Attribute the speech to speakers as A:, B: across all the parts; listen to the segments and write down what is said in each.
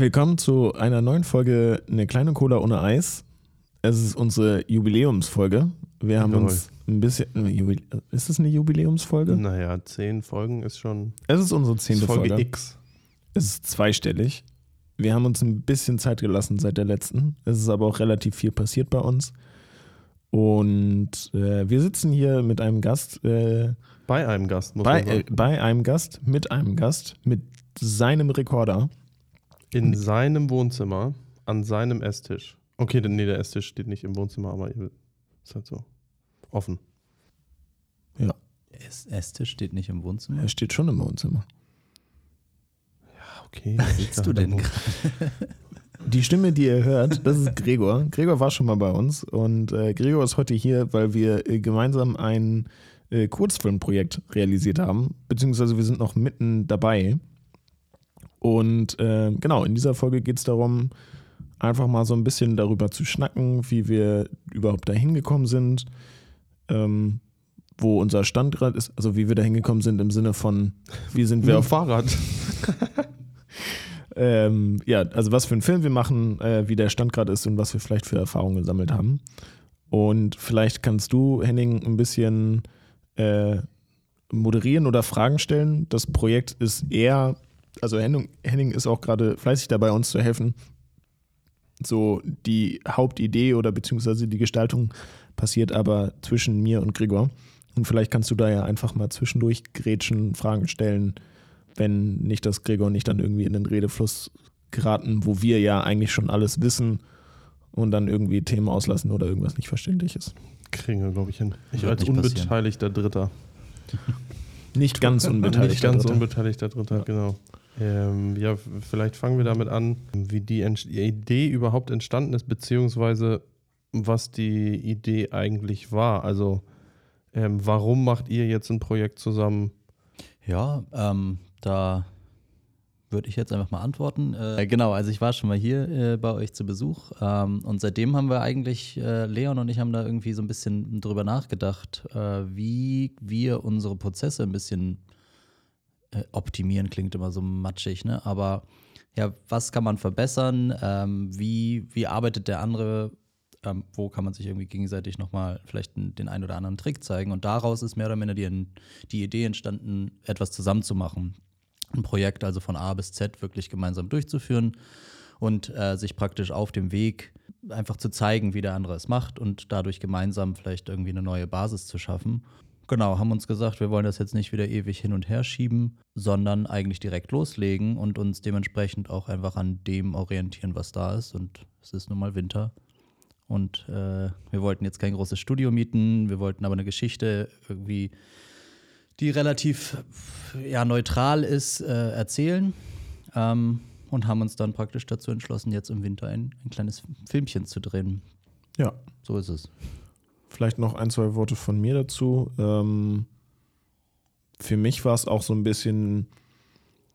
A: willkommen zu einer neuen Folge Eine kleine Cola ohne Eis. Es ist unsere Jubiläumsfolge. Wir haben
B: Jawohl.
A: uns ein bisschen. Ist es eine Jubiläumsfolge?
B: Naja, zehn Folgen ist schon
A: Es ist unsere zehnte
B: Folge
A: Folge.
B: X.
A: Es ist zweistellig. Wir haben uns ein bisschen Zeit gelassen seit der letzten. Es ist aber auch relativ viel passiert bei uns. Und äh, wir sitzen hier mit einem Gast, äh,
B: Bei einem Gast, muss
A: bei,
B: man
A: äh,
B: sagen.
A: bei einem Gast, mit einem Gast, mit seinem Rekorder.
B: In seinem Wohnzimmer, an seinem Esstisch. Okay, denn- nee, der Esstisch steht nicht im Wohnzimmer, aber ist halt so. Offen.
C: Ess Esstisch steht nicht im Wohnzimmer.
A: Er steht schon im Wohnzimmer.
B: Ah, okay.
C: Wo sitzt du denn gerade?
A: Die Stimme, die ihr hört, das ist Gregor. Gregor war schon mal bei uns und äh, Gregor ist heute hier, weil wir äh, gemeinsam ein äh, Kurzfilmprojekt realisiert haben, beziehungsweise wir sind noch mitten dabei. Und äh, genau, in dieser Folge geht es darum, einfach mal so ein bisschen darüber zu schnacken, wie wir überhaupt da hingekommen sind, ähm, wo unser Stand gerade ist, also wie wir da hingekommen sind im Sinne von, wie sind wir
B: dem
A: auf
B: Fahrrad.
A: ähm, ja, also was für einen Film wir machen, äh, wie der Stand gerade ist und was wir vielleicht für Erfahrungen gesammelt haben. Und vielleicht kannst du, Henning, ein bisschen äh, moderieren oder Fragen stellen. Das Projekt ist eher, also Henning, Henning ist auch gerade fleißig dabei, uns zu helfen. So die Hauptidee oder beziehungsweise die Gestaltung passiert aber zwischen mir und Gregor. Und vielleicht kannst du da ja einfach mal zwischendurch grätschen, Fragen stellen, wenn nicht, dass Gregor nicht dann irgendwie in den Redefluss geraten, wo wir ja eigentlich schon alles wissen und dann irgendwie Themen auslassen oder irgendwas nicht verständlich ist.
B: Kriegen wir, glaube ich, hin. Ich
C: Wird
B: als
C: nicht passieren.
B: unbeteiligter Dritter.
A: Nicht ganz unbeteiligt.
B: Nicht ganz
A: Dritter.
B: unbeteiligter Dritter,
A: Ja.
B: genau. Ähm, ja, vielleicht fangen wir damit an, wie die Idee überhaupt entstanden ist, beziehungsweise was die Idee eigentlich war. Also, ähm, warum macht ihr jetzt ein Projekt zusammen?
C: Ja, ähm, da würde ich jetzt einfach mal antworten. Äh, genau, also ich war schon mal hier äh, bei euch zu Besuch ähm, und seitdem haben wir eigentlich, äh, Leon und ich haben da irgendwie so ein bisschen drüber nachgedacht, äh, wie wir unsere Prozesse ein bisschen äh, optimieren, klingt immer so matschig, ne? Aber ja, was kann man verbessern? Ähm, wie, wie arbeitet der andere? Ähm, wo kann man sich irgendwie gegenseitig nochmal vielleicht den, einen oder anderen Trick zeigen? Und daraus ist mehr oder minder die, die Idee entstanden, etwas zusammenzumachen. Ein Projekt also von A bis Z wirklich gemeinsam durchzuführen und äh, sich praktisch auf dem Weg einfach zu zeigen, wie der andere es macht und dadurch gemeinsam vielleicht irgendwie eine neue Basis zu schaffen. Genau, haben uns gesagt, wir wollen das jetzt nicht wieder ewig hin und her schieben, sondern eigentlich direkt loslegen und uns dementsprechend auch einfach an dem orientieren, was da ist. Und es ist nun mal Winter. Und äh, wir wollten jetzt kein großes Studio mieten, wir wollten aber eine Geschichte irgendwie, die relativ ja, neutral ist, äh, erzählen. Ähm, und haben uns dann praktisch dazu entschlossen, jetzt im Winter ein, ein kleines Filmchen zu drehen.
A: Ja,
C: So ist es.
A: Vielleicht noch ein, zwei Worte von mir dazu. Ähm, für mich war es auch so ein bisschen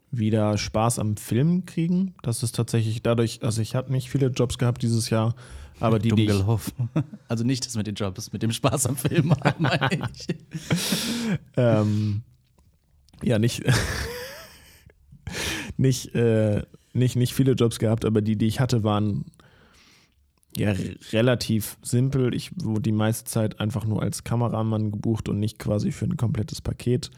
A: wieder Spaß am Film kriegen. Das ist tatsächlich dadurch, also ich habe nicht viele Jobs gehabt dieses Jahr, aber die, die.
C: Also nicht das mit den Jobs, mit dem Spaß am Film, meine ich.
A: ähm, ja, nicht, nicht, äh, nicht, nicht viele Jobs gehabt, aber die, die ich hatte, waren ja relativ simpel. Ich wurde die meiste Zeit einfach nur als Kameramann gebucht und nicht quasi für ein komplettes Paket.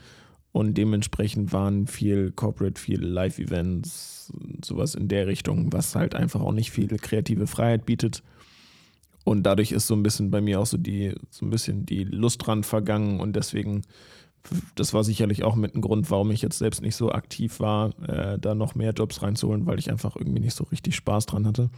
A: Und dementsprechend waren viel Corporate, viel Live-Events, sowas in der Richtung, was halt einfach auch nicht viel kreative Freiheit bietet. Und dadurch ist so ein bisschen bei mir auch so die, so ein bisschen die Lust dran vergangen und deswegen, das war sicherlich auch mit ein Grund, warum ich jetzt selbst nicht so aktiv war, äh, da noch mehr Jobs reinzuholen, weil ich einfach irgendwie nicht so richtig Spaß dran hatte.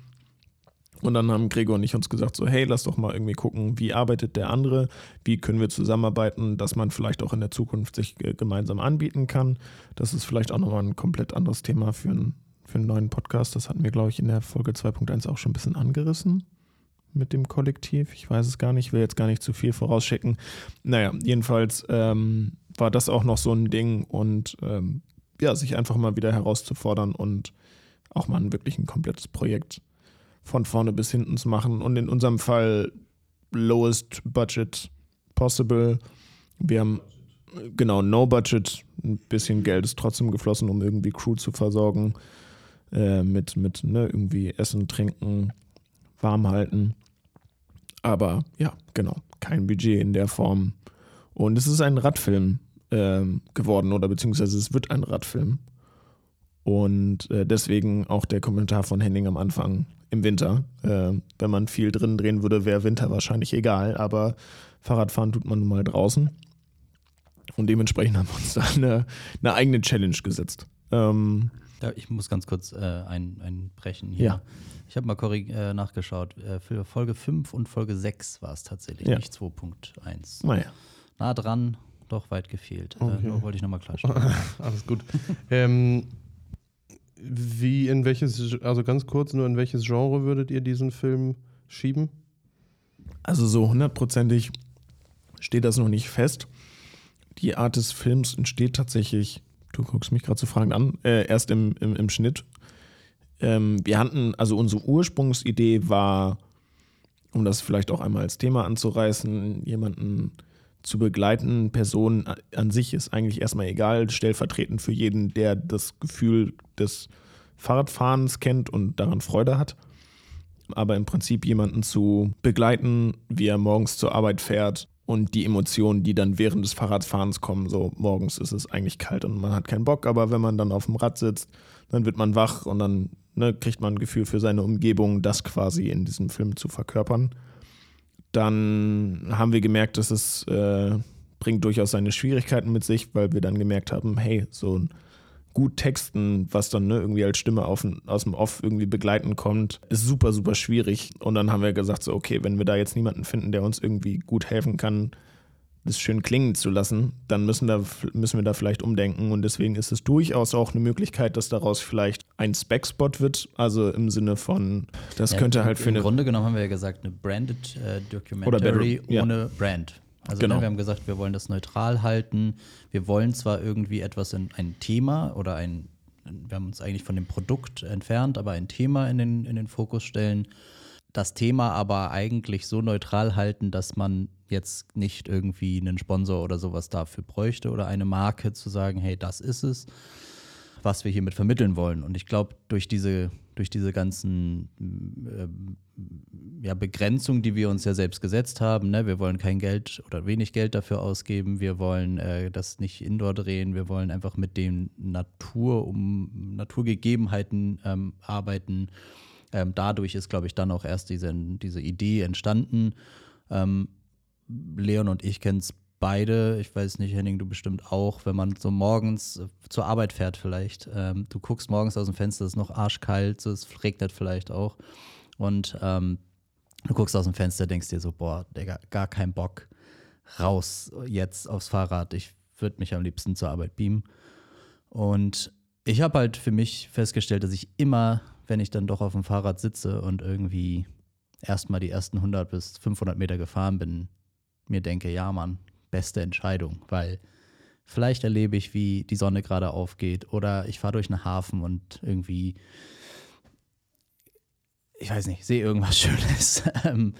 A: Und dann haben Gregor und ich uns gesagt, so, hey, lass doch mal irgendwie gucken, wie arbeitet der andere, wie können wir zusammenarbeiten, dass man vielleicht auch in der Zukunft sich äh, gemeinsam anbieten kann. Das ist vielleicht auch nochmal ein komplett anderes Thema für, einen- für einen neuen Podcast. Das hatten wir, glaube ich, in der Folge 2.1 auch schon ein bisschen angerissen mit dem Kollektiv. Ich weiß es gar nicht, will jetzt gar nicht zu viel vorausschicken. Naja, jedenfalls ähm, war das auch noch so ein Ding und ähm, ja, sich einfach mal wieder herauszufordern und auch mal ein wirklich ein komplettes Projekt von vorne bis hinten zu machen und in unserem Fall lowest budget possible. Wir haben genau no budget, ein bisschen Geld ist trotzdem geflossen, um irgendwie Crew zu versorgen. äh, mit, mit ne, irgendwie Essen, Trinken, warm halten. Aber ja, genau, kein Budget in der Form. Und es ist ein Radfilm äh, geworden oder beziehungsweise es wird ein Radfilm. Und äh, deswegen auch der Kommentar von Henning am Anfang im Winter. Äh, wenn man viel drin drehen würde, wäre Winter wahrscheinlich egal, aber Fahrradfahren tut man nun mal draußen. Und dementsprechend haben wir uns da eine, eine eigene Challenge gesetzt. Ähm,
C: ja, ich muss ganz kurz äh, ein, einbrechen hier.
A: Ja.
C: Ich habe mal äh, nachgeschaut. Äh, für Folge 5 und Folge 6 war es tatsächlich,
A: Ja.
C: nicht 2.1.
A: naja.
C: Nah dran, doch weit gefehlt. Äh,
B: Okay.
C: nur wollte ich nochmal klarstellen.
B: Alles gut. ähm, wie, in welches, also ganz kurz, nur in welches Genre würdet ihr diesen Film schieben?
A: Also so hundertprozentig steht das noch nicht fest. Die Art des Films entsteht tatsächlich, du guckst mich gerade zu Fragen an, äh, erst im, im, im Schnitt. Ähm, wir hatten, also unsere Ursprungsidee war, um das vielleicht auch einmal als Thema anzureißen, jemanden zu begleiten. Person an sich ist eigentlich erstmal egal, stellvertretend für jeden, der das Gefühl des Fahrradfahrens kennt und daran Freude hat aber im Prinzip jemanden zu begleiten, wie er morgens zur Arbeit fährt und die Emotionen, die dann während des Fahrradfahrens kommen. So morgens ist es eigentlich kalt und man hat keinen Bock, aber wenn man dann auf dem Rad sitzt, dann wird man wach und dann ne, kriegt man ein Gefühl für seine Umgebung, das quasi in diesem Film zu verkörpern. Dann haben wir gemerkt, dass es äh, bringt durchaus seine Schwierigkeiten mit sich, weil wir dann gemerkt haben, hey, so ein gut texten, was dann ne, irgendwie als Stimme auf, aus dem Off irgendwie begleiten kommt, ist super, super schwierig. Und dann haben wir gesagt, so, okay, wenn wir da jetzt niemanden finden, der uns irgendwie gut helfen kann, das schön klingen zu lassen, dann müssen, da, müssen wir da vielleicht umdenken. Und deswegen ist es durchaus auch eine Möglichkeit, dass daraus vielleicht ein Spec-Spot wird. Also im Sinne von, das
C: Ja,
A: könnte
C: im-
A: halt für
C: Im
A: eine.
C: Grunde genommen haben wir ja gesagt, eine branded äh,
A: Oder
C: Documentary
A: ja.
C: ohne Brand. Also
A: Genau.
C: ne, wir haben gesagt, wir wollen das neutral halten. Wir wollen zwar irgendwie etwas in ein Thema oder ein, wir haben uns eigentlich von dem Produkt entfernt, aber ein Thema in den, in den Fokus stellen. Das Thema aber eigentlich so neutral halten, dass man jetzt nicht irgendwie einen Sponsor oder sowas dafür bräuchte oder eine Marke zu sagen, hey, das ist es was wir hiermit vermitteln wollen. Und ich glaube, durch diese, durch diese ganzen ähm, ja, Begrenzungen, die wir uns ja selbst gesetzt haben, ne? wir wollen kein Geld oder wenig Geld dafür ausgeben, wir wollen äh, das nicht indoor drehen, wir wollen einfach mit den Natur, um Naturgegebenheiten ähm, arbeiten. Ähm, dadurch ist, glaube ich, dann auch erst diese, diese Idee entstanden. Ähm, Leon und ich kennen es beide. Ich weiß nicht, Henning, du bestimmt auch. Wenn man so morgens äh, zur Arbeit fährt, vielleicht. Ähm, du guckst morgens aus dem Fenster, es ist noch arschkalt, so, es regnet vielleicht auch. Und ähm, du guckst aus dem Fenster, denkst dir so, boah, Digga, gar kein Bock. Raus jetzt aufs Fahrrad. Ich würde mich am liebsten zur Arbeit beamen. Und ich habe halt für mich festgestellt, dass ich immer, wenn ich dann doch auf dem Fahrrad sitze und irgendwie erstmal die ersten 100 bis 500 Meter gefahren bin, mir denke, ja, Mann, beste Entscheidung, weil vielleicht erlebe ich, wie die Sonne gerade aufgeht oder ich fahre durch einen Hafen und irgendwie, ich weiß nicht, sehe irgendwas Schönes Ähm,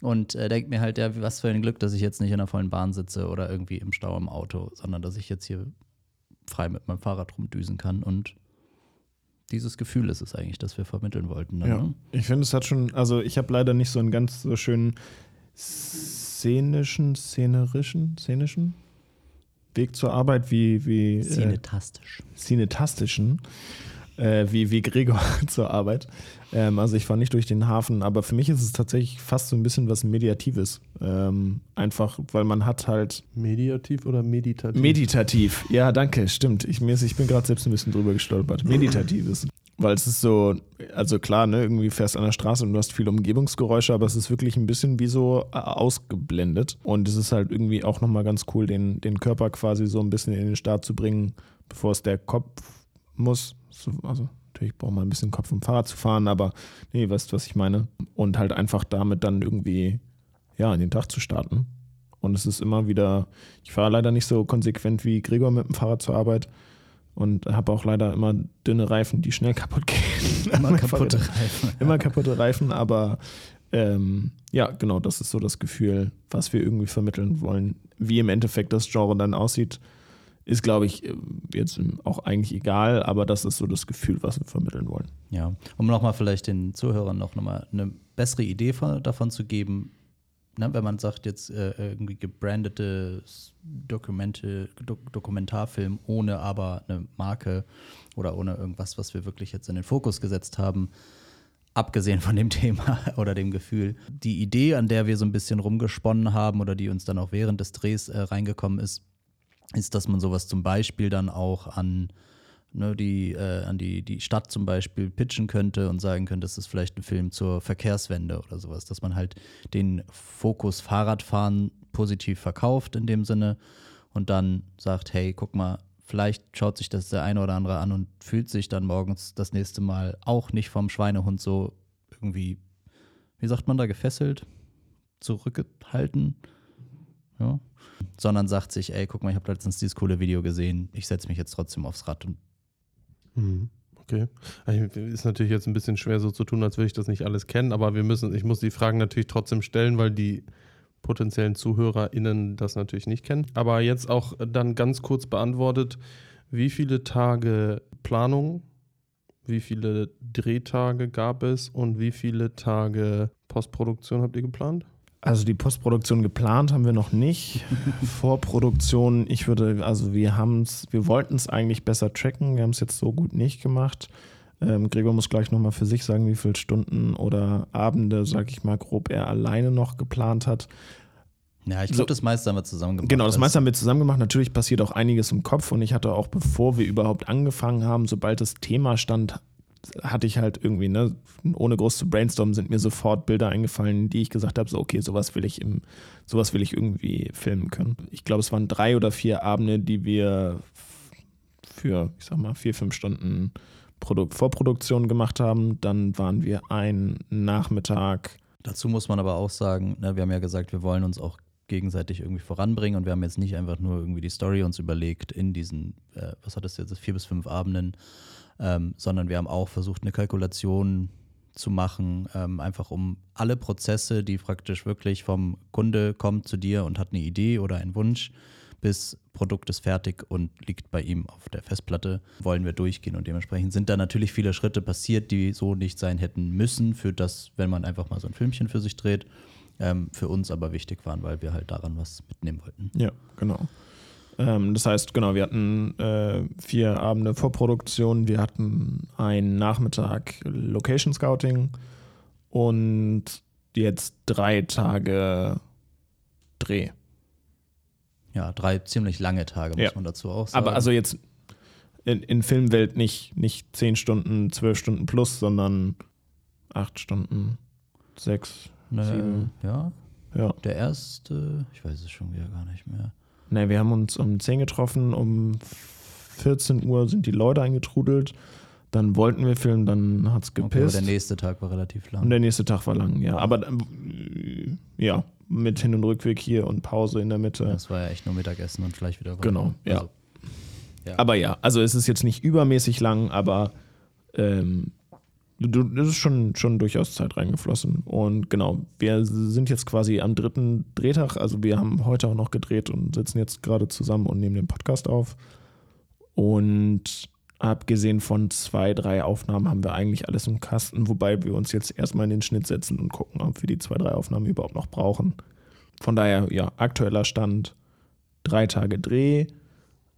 C: und äh, denke mir halt, ja, was für ein Glück, dass ich jetzt nicht in einer vollen Bahn sitze oder irgendwie im Stau im Auto, sondern dass ich jetzt hier frei mit meinem Fahrrad rumdüsen kann und dieses Gefühl ist es eigentlich, das wir vermitteln wollten. Dann,
A: Ja,
C: ne?
A: ich finde, es hat schon, also ich habe leider nicht so einen ganz so schönen szenischen, szenerischen, szenischen Weg zur Arbeit wie, wie äh,
C: Cinetastisch.
A: cinetastischen, äh, wie, wie Gregor zur Arbeit. Ähm, also ich fahre nicht durch den Hafen, aber für mich ist es tatsächlich fast so ein bisschen was Mediatives. Ähm, einfach, weil man hat halt
B: Mediativ oder meditativ?
A: Meditativ, ja, danke, stimmt. Ich, mir ist, ich bin gerade selbst ein bisschen drüber gestolpert. Meditatives. Weil es ist so, also klar, ne, irgendwie fährst an der Straße und du hast viele Umgebungsgeräusche, aber es ist wirklich ein bisschen wie so äh, ausgeblendet. Und es ist halt irgendwie auch nochmal ganz cool, den, den Körper quasi so ein bisschen in den Start zu bringen, bevor es der Kopf muss. So, also natürlich braucht man ein bisschen Kopf, um Fahrrad zu fahren, aber nee, weißt du, was ich meine? Und halt einfach damit dann irgendwie, ja, in den Tag zu starten. Und es ist immer wieder, ich fahre leider nicht so konsequent wie Gregor mit dem Fahrrad zur Arbeit und habe auch leider immer dünne Reifen, die schnell kaputt gehen.
C: Immer kaputte Reifen.
A: Immer kaputte Reifen, aber ähm, ja, genau, das ist so das Gefühl, was wir irgendwie vermitteln wollen. Wie im Endeffekt das Genre dann aussieht, ist, glaube ich, äh, jetzt auch eigentlich egal, aber das ist so das Gefühl, was wir vermitteln wollen.
C: Ja, um nochmal vielleicht den Zuhörern noch mal eine bessere Idee von, davon zu geben, ne, wenn man sagt, jetzt äh, irgendwie gebrandete Dokumente, Do Dokumentarfilm ohne aber eine Marke oder ohne irgendwas, was wir wirklich jetzt in den Fokus gesetzt haben, abgesehen von dem Thema oder dem Gefühl. Die Idee, an der wir so ein bisschen rumgesponnen haben oder die uns dann auch während des Drehs äh, reingekommen ist, ist, dass man sowas zum Beispiel dann auch an, ne, die, äh, an die, die Stadt zum Beispiel pitchen könnte und sagen könnte, das ist vielleicht ein Film zur Verkehrswende oder sowas, dass man halt den Fokus Fahrradfahren positiv verkauft in dem Sinne und dann sagt, hey, guck mal, vielleicht schaut sich das der eine oder andere an und fühlt sich dann morgens das nächste Mal auch nicht vom Schweinehund so irgendwie, wie sagt man da, gefesselt, zurückgehalten. Ja sondern sagt sich, ey, guck mal, ich habe letztens dieses coole Video gesehen, ich setze mich jetzt trotzdem aufs Rad. Und
B: mhm. Okay. Ist natürlich jetzt ein bisschen schwer so zu tun, als würde ich das nicht alles kennen, aber wir müssen, ich muss die Fragen natürlich trotzdem stellen, weil die potenziellen ZuhörerInnen das natürlich nicht kennen. Aber jetzt auch dann ganz kurz beantwortet, wie viele Tage Planung, wie viele Drehtage gab es und wie viele Tage Postproduktion habt ihr geplant?
A: Also die Postproduktion geplant haben wir noch nicht. Vorproduktion, ich würde, also wir haben es, wir wollten es eigentlich besser tracken, wir haben es jetzt so gut nicht gemacht. Ähm, Gregor muss gleich nochmal für sich sagen, wie viele Stunden oder Abende, sag ich mal, grob er alleine noch geplant hat.
C: Ja, ich glaube, so, das meiste haben wir zusammen gemacht.
A: Genau, das meiste haben wir zusammen gemacht. Natürlich passiert auch einiges im Kopf und ich hatte auch, bevor wir überhaupt angefangen haben, sobald das Thema stand, hatte ich halt irgendwie, ne, ohne groß zu brainstormen, sind mir sofort Bilder eingefallen, die ich gesagt habe, so okay, sowas will ich im, sowas will ich irgendwie filmen können. Ich glaube, es waren drei oder vier Abende, die wir für, ich sag mal, vier, fünf Stunden Produ Vorproduktion gemacht haben. Dann waren wir einen Nachmittag.
C: Dazu muss man aber auch sagen, ne, wir haben ja gesagt, wir wollen uns auch gegenseitig irgendwie voranbringen und wir haben jetzt nicht einfach nur irgendwie die Story uns überlegt in diesen, äh, was hat das jetzt, vier bis fünf Abenden, ähm, sondern wir haben auch versucht, eine Kalkulation zu machen, ähm, einfach um alle Prozesse, die praktisch wirklich vom Kunde kommt zu dir und hat eine Idee oder einen Wunsch, bis Produkt ist fertig und liegt bei ihm auf der Festplatte, wollen wir durchgehen. Und dementsprechend sind da natürlich viele Schritte passiert, die so nicht sein hätten müssen, für das, wenn man einfach mal so ein Filmchen für sich dreht, ähm, für uns aber wichtig waren, weil wir halt daran was mitnehmen wollten.
A: Ja, genau. Ähm, das heißt, genau, wir hatten äh, vier Abende Vorproduktion, wir hatten einen Nachmittag Location Scouting und jetzt drei Tage Dreh.
C: Ja, drei ziemlich lange Tage, muss ja. man dazu auch sagen.
A: Aber also jetzt in, in Filmwelt nicht, nicht zehn Stunden, zwölf Stunden plus, sondern acht Stunden, sechs, ne, sieben.
C: Ja. ja. Der erste, ich weiß es schon wieder gar nicht mehr.
A: Ne, wir haben uns um 10 getroffen, um 14 Uhr sind die Leute eingetrudelt. Dann wollten wir filmen, dann hat es gepisst. Okay,
C: der nächste Tag war relativ lang.
A: Und der nächste Tag war lang, ja. Aber äh, ja, mit Hin- und Rückweg hier und Pause in der Mitte.
C: Das war ja echt nur Mittagessen und gleich wieder
A: weiter. Genau, ja. Also, ja. Aber ja, also es ist jetzt nicht übermäßig lang, aber ähm, das ist schon, schon durchaus Zeit reingeflossen. Und genau, wir sind jetzt quasi am dritten Drehtag. Also wir haben heute auch noch gedreht und sitzen jetzt gerade zusammen und nehmen den Podcast auf. Und abgesehen von zwei, drei Aufnahmen haben wir eigentlich alles im Kasten, wobei wir uns jetzt erstmal in den Schnitt setzen und gucken, ob wir die zwei, drei Aufnahmen überhaupt noch brauchen. Von daher, ja, aktueller Stand, drei Tage Dreh,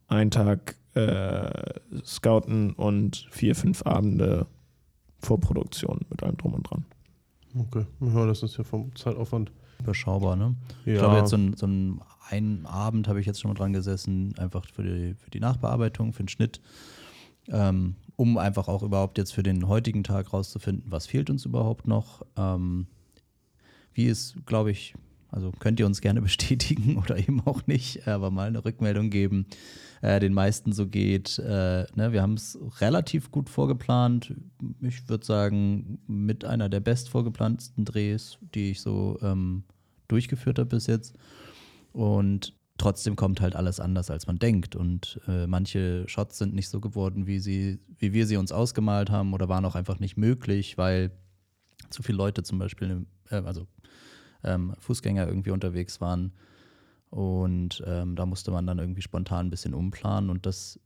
A: ein Tag äh, Scouten und vier, fünf Abende Vorproduktion mit allem drum und dran.
B: Okay, ja, das ist ja vom Zeitaufwand
C: überschaubar, ne? Ja. Ich glaube, jetzt so ein, so ein einen Abend habe ich jetzt schon mal dran gesessen, einfach für die, für die Nachbearbeitung, für den Schnitt, ähm, um einfach auch überhaupt jetzt für den heutigen Tag rauszufinden, was fehlt uns überhaupt noch. Ähm, wie ist, glaube ich, also könnt ihr uns gerne bestätigen oder eben auch nicht, aber mal eine Rückmeldung geben, äh, den meisten so geht. Äh, ne, wir haben es relativ gut vorgeplant. Ich würde sagen, mit einer der best vorgeplantesten Drehs, die ich so ähm, durchgeführt habe bis jetzt. Und trotzdem kommt halt alles anders, als man denkt. Und äh, manche Shots sind nicht so geworden, wie, sie, wie wir sie uns ausgemalt haben oder waren auch einfach nicht möglich, weil zu viele Leute zum Beispiel, äh, also ähm, Fußgänger irgendwie unterwegs waren. Und ähm, da musste man dann irgendwie spontan ein bisschen umplanen und das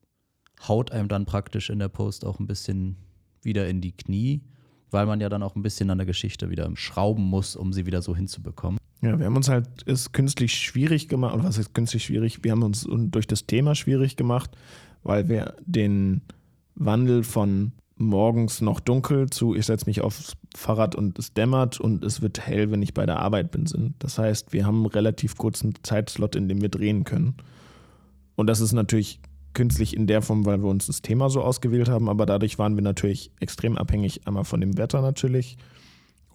C: haut einem dann praktisch in der Post auch ein bisschen wieder in die Knie, weil man ja dann auch ein bisschen an der Geschichte wieder schrauben muss, um sie wieder so hinzubekommen.
A: Ja, wir haben uns halt es künstlich schwierig gemacht, oder was ist künstlich schwierig? Wir haben uns durch das Thema schwierig gemacht, weil wir den Wandel von morgens noch dunkel zu ich setze mich aufs Fahrrad und es dämmert und es wird hell, wenn ich bei der Arbeit bin sind. Das heißt, wir haben einen relativ kurzen Zeitslot, in dem wir drehen können. Und das ist natürlich künstlich in der Form, weil wir uns das Thema so ausgewählt haben, aber dadurch waren wir natürlich extrem abhängig, einmal von dem Wetter natürlich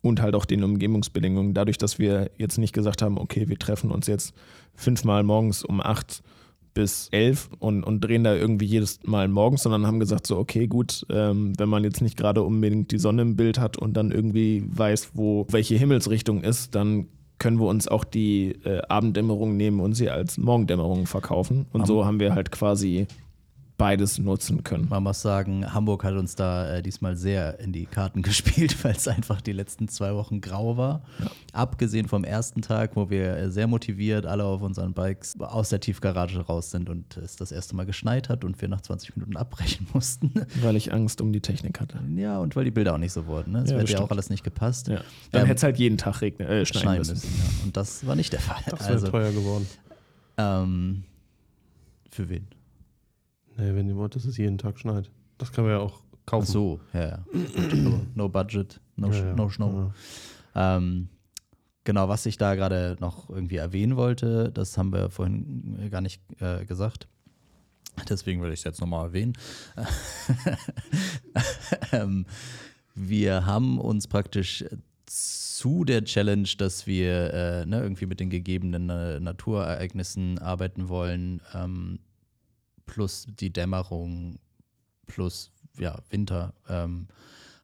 A: und halt auch den Umgebungsbedingungen. Dadurch, dass wir jetzt nicht gesagt haben, okay, wir treffen uns jetzt fünfmal morgens um acht bis elf und, und drehen da irgendwie jedes Mal morgens, sondern haben gesagt, so, okay, gut, ähm, wenn man jetzt nicht gerade unbedingt die Sonne im Bild hat und dann irgendwie weiß, wo welche Himmelsrichtung ist, dann können wir uns auch die äh, Abenddämmerung nehmen und sie als Morgendämmerung verkaufen. Und so haben wir halt quasi beides nutzen können.
C: Man muss sagen, Hamburg hat uns da äh, diesmal sehr in die Karten gespielt, weil es einfach die letzten zwei Wochen grau war. Ja. Abgesehen vom ersten Tag, wo wir äh, sehr motiviert alle auf unseren Bikes aus der Tiefgarage raus sind und es das erste Mal geschneit hat und wir nach 20 Minuten abbrechen mussten.
A: Weil ich Angst um die Technik hatte.
C: Ja, und weil die Bilder auch nicht so wurden. Ne? Es ja, hätte ja auch alles nicht gepasst. Ja.
A: Dann ähm, hätte es halt jeden Tag regnen, äh, schneien, schneien müssen. müssen
C: ja. Und das war nicht der Fall.
B: Das wäre also, teuer geworden.
C: Ähm, für wen?
B: Nee, wenn ihr wollt, dass es jeden Tag schneit. Das kann man ja auch kaufen.
C: Ach so, ja, ja. no, no budget, no, ja, ja. no snow. Ja. Ähm, genau, was ich da gerade noch irgendwie erwähnen wollte, das haben wir vorhin gar nicht äh, gesagt. Deswegen will ich es jetzt nochmal erwähnen. ähm, wir haben uns praktisch zu der Challenge, dass wir äh, ne, irgendwie mit den gegebenen äh, Naturereignissen arbeiten wollen, ähm, plus die Dämmerung plus ja, Winter, ähm,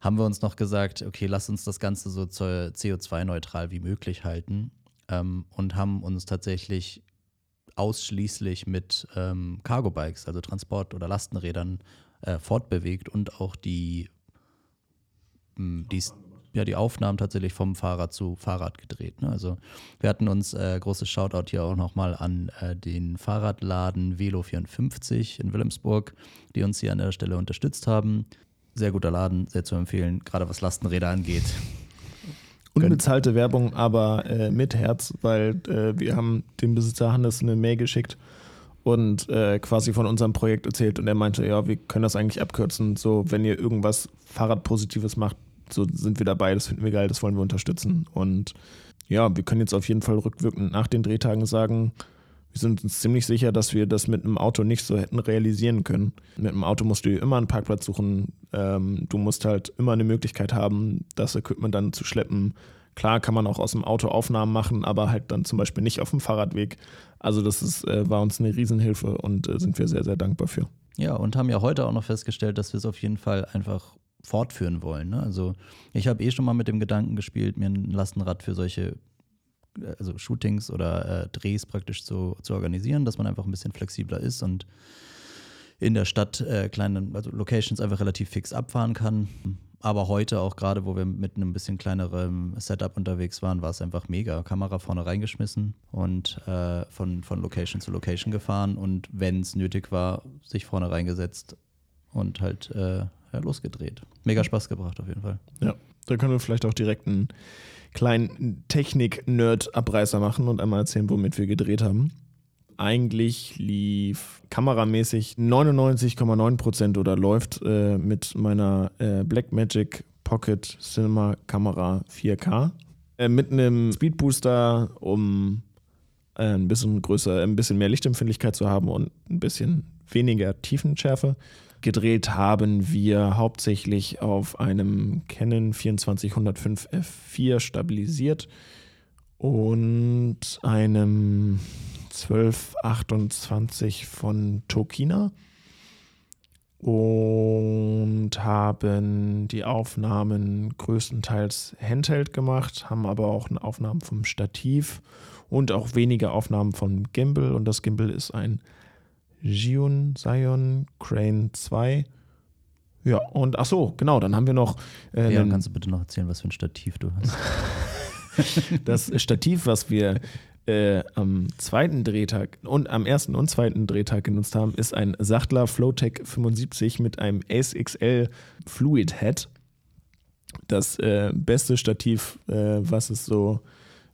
C: haben wir uns noch gesagt, okay, lass uns das Ganze so CO2-neutral wie möglich halten ähm, und haben uns tatsächlich ausschließlich mit ähm, Cargo-Bikes, also Transport- oder Lastenrädern, äh, fortbewegt und auch die, mh, die ja, die Aufnahmen tatsächlich vom Fahrrad zu Fahrrad gedreht. Ne? Also wir hatten uns äh, großes Shoutout hier auch nochmal an äh, den Fahrradladen Velo54 in Wilhelmsburg, die uns hier an der Stelle unterstützt haben. Sehr guter Laden, sehr zu empfehlen, gerade was Lastenräder angeht.
A: Unbezahlte Werbung, aber äh, mit Herz, weil äh, wir haben dem Besitzer Hannes eine Mail geschickt und äh, quasi von unserem Projekt erzählt und er meinte, ja, wir können das eigentlich abkürzen. So, wenn ihr irgendwas Fahrradpositives macht, so sind wir dabei, das finden wir geil, das wollen wir unterstützen. Und ja, wir können jetzt auf jeden Fall rückwirkend nach den Drehtagen sagen, wir sind uns ziemlich sicher, dass wir das mit einem Auto nicht so hätten realisieren können. Mit einem Auto musst du immer einen Parkplatz suchen. Ähm, du musst halt immer eine Möglichkeit haben, das Equipment dann zu schleppen. Klar kann man auch aus dem Auto Aufnahmen machen, aber halt dann zum Beispiel nicht auf dem Fahrradweg. Also das ist, äh, war uns eine Riesenhilfe und äh, sind wir sehr, sehr dankbar für.
C: Ja, und haben ja heute auch noch festgestellt, dass wir es auf jeden Fall einfach fortführen wollen. Ne? Also ich habe eh schon mal mit dem Gedanken gespielt, mir ein Lastenrad für solche äh, also Shootings oder äh, Drehs praktisch zu, zu organisieren, dass man einfach ein bisschen flexibler ist und in der Stadt äh, kleine also Locations einfach relativ fix abfahren kann. Aber heute auch gerade, wo wir mit einem bisschen kleinerem Setup unterwegs waren, war es einfach mega. Kamera vorne reingeschmissen und äh, von, von Location zu Location gefahren und wenn es nötig war, sich vorne reingesetzt und halt äh, ja, losgedreht. Mega Spaß gebracht auf jeden Fall.
A: Ja, da können wir vielleicht auch direkt einen kleinen Technik-Nerd-Abreißer machen und einmal erzählen, womit wir gedreht haben. Eigentlich lief kameramäßig 99,9% oder läuft äh, mit meiner äh, Blackmagic Pocket Cinema Kamera 4K äh, mit einem Speedbooster, um äh, ein bisschen größer, ein bisschen mehr Lichtempfindlichkeit zu haben und ein bisschen weniger Tiefenschärfe. Gedreht haben wir hauptsächlich auf einem Canon 2405 F4 stabilisiert und einem 1228 von Tokina und haben die Aufnahmen größtenteils Handheld gemacht, haben aber auch Aufnahmen vom Stativ und auch wenige Aufnahmen vom Gimbal und das Gimbal ist ein Gion Sion Crane 2. Ja, und ach so, genau, dann haben wir noch.
C: Äh, ja, kannst du bitte noch erzählen, was für ein Stativ du hast?
A: das Stativ, was wir äh, am zweiten Drehtag und am ersten und zweiten Drehtag genutzt haben, ist ein Sachtler Flowtech 75 mit einem Ace XL Fluid Head. Das äh, beste Stativ, äh, was es so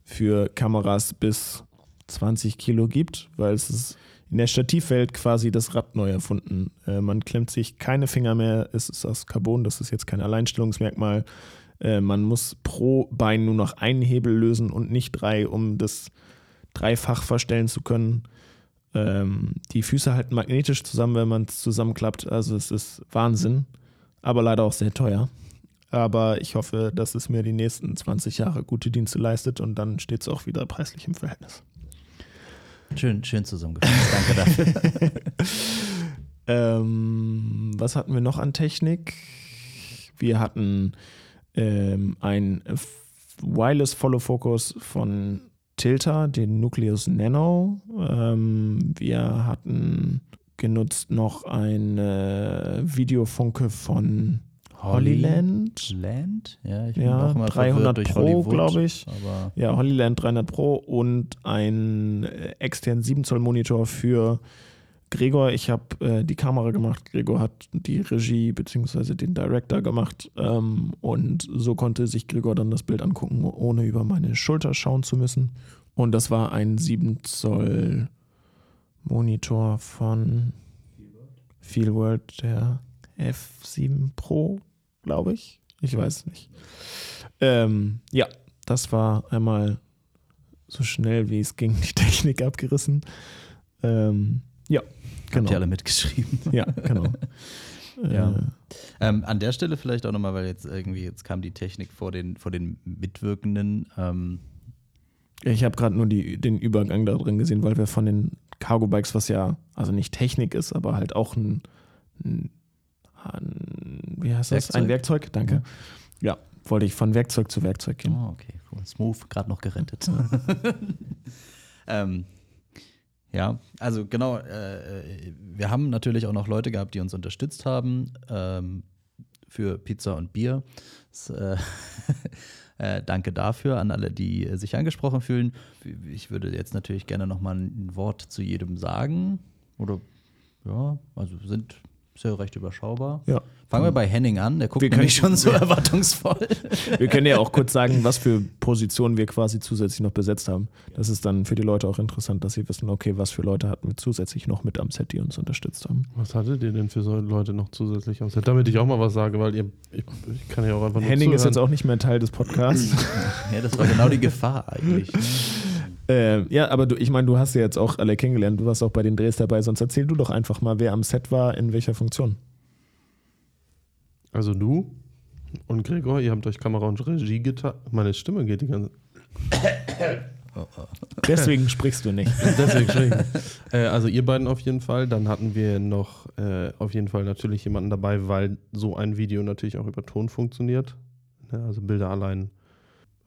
A: für Kameras bis 20 Kilo gibt, weil es ist in der Stativwelt quasi das Rad neu erfunden. Äh, man klemmt sich keine Finger mehr, es ist aus Carbon, das ist jetzt kein Alleinstellungsmerkmal. Äh, man muss pro Bein nur noch einen Hebel lösen und nicht drei, um das dreifach verstellen zu können. Ähm, die Füße halten magnetisch zusammen, wenn man es zusammenklappt. Also es ist Wahnsinn, aber leider auch sehr teuer. Aber ich hoffe, dass es mir die nächsten 20 Jahre gute Dienste leistet und dann steht es auch wieder preislich im Verhältnis.
C: Schön, schön zusammengefasst. Danke dafür.
A: ähm, was hatten wir noch an Technik? Wir hatten ähm, ein Wireless Follow Focus von Tilta, den Nucleus Nano. Ähm, wir hatten genutzt noch eine Videofunke von Hollyland.
C: Land? Ja, ich
A: Ja,
C: auch immer
A: 300
C: verwirrt durch
A: Pro, glaube ich.
C: Aber
A: Ja, Hollyland 300 Pro und ein äh, externen 7 Zoll Monitor für Gregor. Ich habe äh, die Kamera gemacht, Gregor hat die Regie bzw. den Director gemacht ähm, und so konnte sich Gregor dann das Bild angucken, ohne über meine Schulter schauen zu müssen. Und das war ein 7 Zoll Monitor von Feelworld, der F7 Pro, glaube ich. Ich weiß es nicht. Ähm, ja, das war einmal so schnell wie es ging die Technik abgerissen. Ähm, ja,
C: habt
A: genau.
C: ihr alle mitgeschrieben.
A: Ja, genau.
C: Ja.
A: Äh,
C: Ähm, an der Stelle vielleicht auch nochmal, weil jetzt irgendwie, jetzt kam die Technik vor den, vor den Mitwirkenden. Ähm,
A: ich habe gerade nur die, den Übergang da drin gesehen, weil wir von den Cargo Bikes, was ja also nicht Technik ist, aber halt auch ein, ein wie heißt das? Ein Werkzeug, danke. Ja, wollte ich von Werkzeug zu Werkzeug gehen.
C: oh, okay, cool. Smooth, gerade noch gerettet. ähm, ja, also genau, äh, wir haben natürlich auch noch Leute gehabt, die uns unterstützt haben ähm, für Pizza und Bier. Das, äh, äh, danke dafür an alle, die äh, sich angesprochen fühlen. Ich würde jetzt natürlich gerne noch mal ein Wort zu jedem sagen. Oder ja, also sind sehr recht überschaubar.
A: Ja.
C: Fangen wir bei Henning an, der guckt
A: Wir
C: nämlich
A: können-
C: schon so erwartungsvoll.
A: Wir können ja auch kurz sagen, was für Positionen wir quasi zusätzlich noch besetzt haben. Das ist dann für die Leute auch interessant, dass sie wissen, okay, was für Leute hatten wir zusätzlich noch mit am Set, die uns unterstützt haben.
B: Was hattet ihr denn für so Leute noch zusätzlich am Set? Damit ich auch mal was sage, weil ihr, ich, ich kann ja auch einfach nur
A: Henning ist
B: zuhören.
A: jetzt auch nicht mehr Teil des Podcasts.
C: ja, das war genau die Gefahr eigentlich. Ne?
A: Äh, ja, aber du, ich meine, du hast ja jetzt auch alle kennengelernt. Du warst auch bei den Drehs dabei. Sonst erzähl du doch einfach mal, wer am Set war, in welcher Funktion.
B: Also du und Gregor, ihr habt euch Kamera und Regie geteilt. Meine Stimme geht die ganze.
A: Deswegen sprichst du nicht.
B: Deswegen schwierig. äh, also ihr beiden auf jeden Fall. Dann hatten wir noch äh, auf jeden Fall natürlich jemanden dabei, weil so ein Video natürlich auch über Ton funktioniert. Ne, also Bilder allein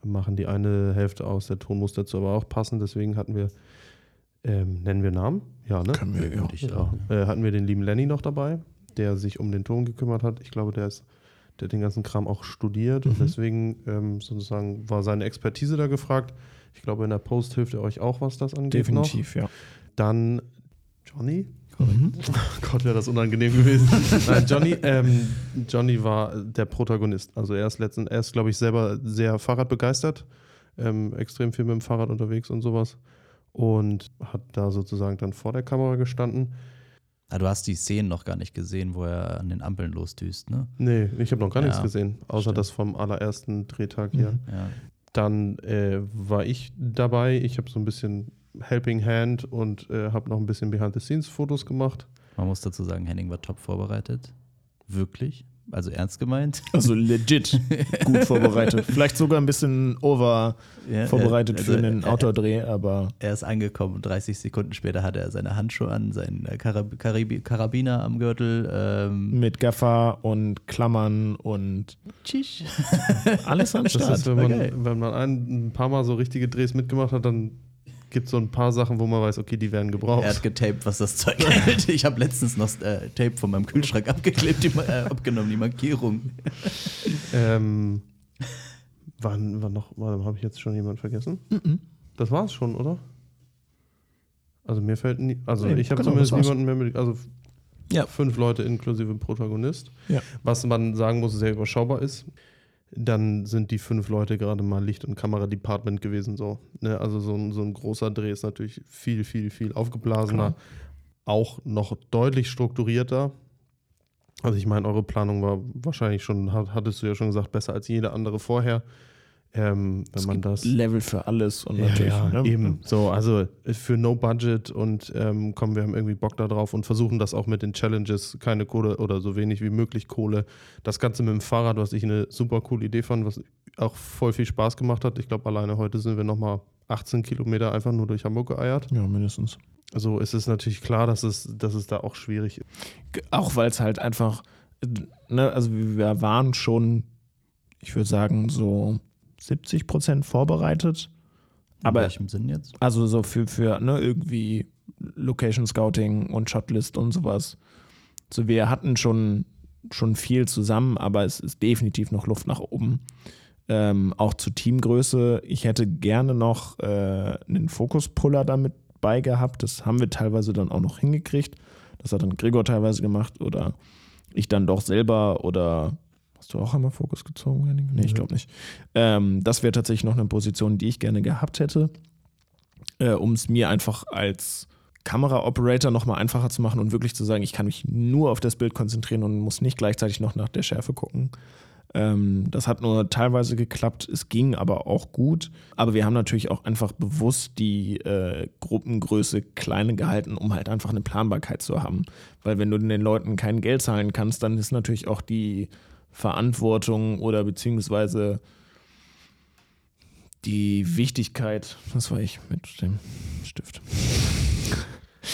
B: machen die eine Hälfte aus. Der Ton muss dazu aber auch passen. Deswegen hatten wir, ähm, nennen wir Namen? Ja, ne?
A: Können wir, ja.
B: Ja.
C: sagen.
B: Äh, hatten wir den lieben Lenny noch dabei, der sich um den Ton gekümmert hat. Ich glaube, der ist, der hat den ganzen Kram auch studiert und
A: Mhm.
B: deswegen ähm, sozusagen war seine Expertise da gefragt. Ich glaube, in der Post hilft er euch auch, was das angeht. Noch.
A: Definitiv, ja.
B: Dann Johnny.
A: Mhm.
B: Oh Gott, wäre das unangenehm gewesen. Nein, Johnny, ähm, Johnny war der Protagonist. Also er ist letztens, er ist, glaube ich, selber sehr Fahrradbegeistert, ähm, extrem viel mit dem Fahrrad unterwegs und sowas. Und hat da sozusagen dann vor der Kamera gestanden.
C: Ah, du hast die Szenen noch gar nicht gesehen, wo er an den Ampeln losdüst, ne?
B: Nee, ich habe noch gar
C: Ja,
B: nichts gesehen, außer
C: stimmt.
B: das vom allerersten Drehtag hier.
A: Mhm.
C: Ja.
B: Dann äh, war ich dabei. Ich habe so ein bisschen Helping Hand und äh, habe noch ein bisschen Behind-the-Scenes-Fotos gemacht.
C: Man muss dazu sagen, Henning war top vorbereitet. Wirklich. Also ernst gemeint.
A: Also legit gut vorbereitet. Vielleicht sogar ein bisschen over
C: Ja,
A: vorbereitet
C: er-
A: für
C: also
A: einen
C: er-
A: Outdoor-Dreh, aber
C: Er ist angekommen und 30 Sekunden später hatte er seine Handschuhe an, seinen äh, Karab Karib Karabiner am Gürtel. Ähm,
A: mit Gaffer und Klammern und
C: Tschisch.
A: alles am
B: Das
A: Start.
B: ist, wenn man,
C: Okay.
B: wenn man ein, ein paar Mal so richtige Drehs mitgemacht hat, dann gibt es so ein paar Sachen, wo man weiß, okay, die werden gebraucht.
C: Er hat getaped, was das Zeug hält. Ich habe letztens noch äh, Tape von meinem Kühlschrank abgeklebt, die, äh, abgenommen, die Markierung.
B: Ähm, wann, wann noch, habe ich jetzt schon jemanden vergessen?
A: Mhm.
B: Das war's schon, oder? Also mir fällt nie, also
A: Nee,
B: ich habe
A: genau,
B: zumindest niemanden mehr mit, also
A: Ja.
B: fünf Leute inklusive Protagonist.
A: Ja.
B: Was man sagen muss, sehr überschaubar ist. Dann sind die fünf Leute gerade mal Licht- und Kameradepartment gewesen. So, ne? Also so ein, so ein großer Dreh ist natürlich viel, viel, viel aufgeblasener.
A: Klar.
B: Auch noch deutlich strukturierter. Also ich meine, eure Planung war wahrscheinlich schon, hat- hattest du ja schon gesagt, besser als jede andere vorher. Ähm, wenn
A: Es
B: man
A: gibt
B: das
A: Level für alles und
B: ja,
A: natürlich.
B: ja,
A: ne?
B: eben. So, also für No Budget und ähm, kommen, wir haben irgendwie Bock da drauf und versuchen das auch mit den Challenges, keine Kohle oder so wenig wie möglich Kohle. Das Ganze mit dem Fahrrad, was ich eine super coole Idee fand, was auch voll viel Spaß gemacht hat. Ich glaube, alleine heute sind wir nochmal 18 Kilometer einfach nur durch Hamburg geeiert.
A: Ja, mindestens.
B: Also ist es natürlich klar, dass es, dass es da auch schwierig ist.
A: Auch weil es halt einfach, äh, ne, also wir waren schon, ich würde sagen, so 70 Prozent vorbereitet.
C: In
A: Aber
C: welchem Sinn jetzt?
A: also so für, für ne, irgendwie Location Scouting und Shotlist und sowas. So, wir hatten schon, schon viel zusammen, aber es ist definitiv noch Luft nach oben. Ähm, auch zu Teamgröße. Ich hätte gerne noch äh, einen Fokuspuller damit bei gehabt. Das haben wir teilweise dann auch noch hingekriegt. Das hat dann Gregor teilweise gemacht oder ich dann doch selber oder hast du auch einmal Fokus gezogen, Henning? Nee, ich glaube nicht. Ähm, das wäre tatsächlich noch eine Position, die ich gerne gehabt hätte, äh, um es mir einfach als Kamera-Operator nochmal einfacher zu machen und wirklich zu sagen, ich kann mich nur auf das Bild konzentrieren und muss nicht gleichzeitig noch nach der Schärfe gucken. Ähm, das hat nur teilweise geklappt, es ging aber auch gut. Aber wir haben natürlich auch einfach bewusst die äh, Gruppengröße kleine gehalten, um halt einfach eine Planbarkeit zu haben. Weil wenn du den Leuten kein Geld zahlen kannst, dann ist natürlich auch die Verantwortung oder beziehungsweise die Wichtigkeit, was war ich mit dem Stift?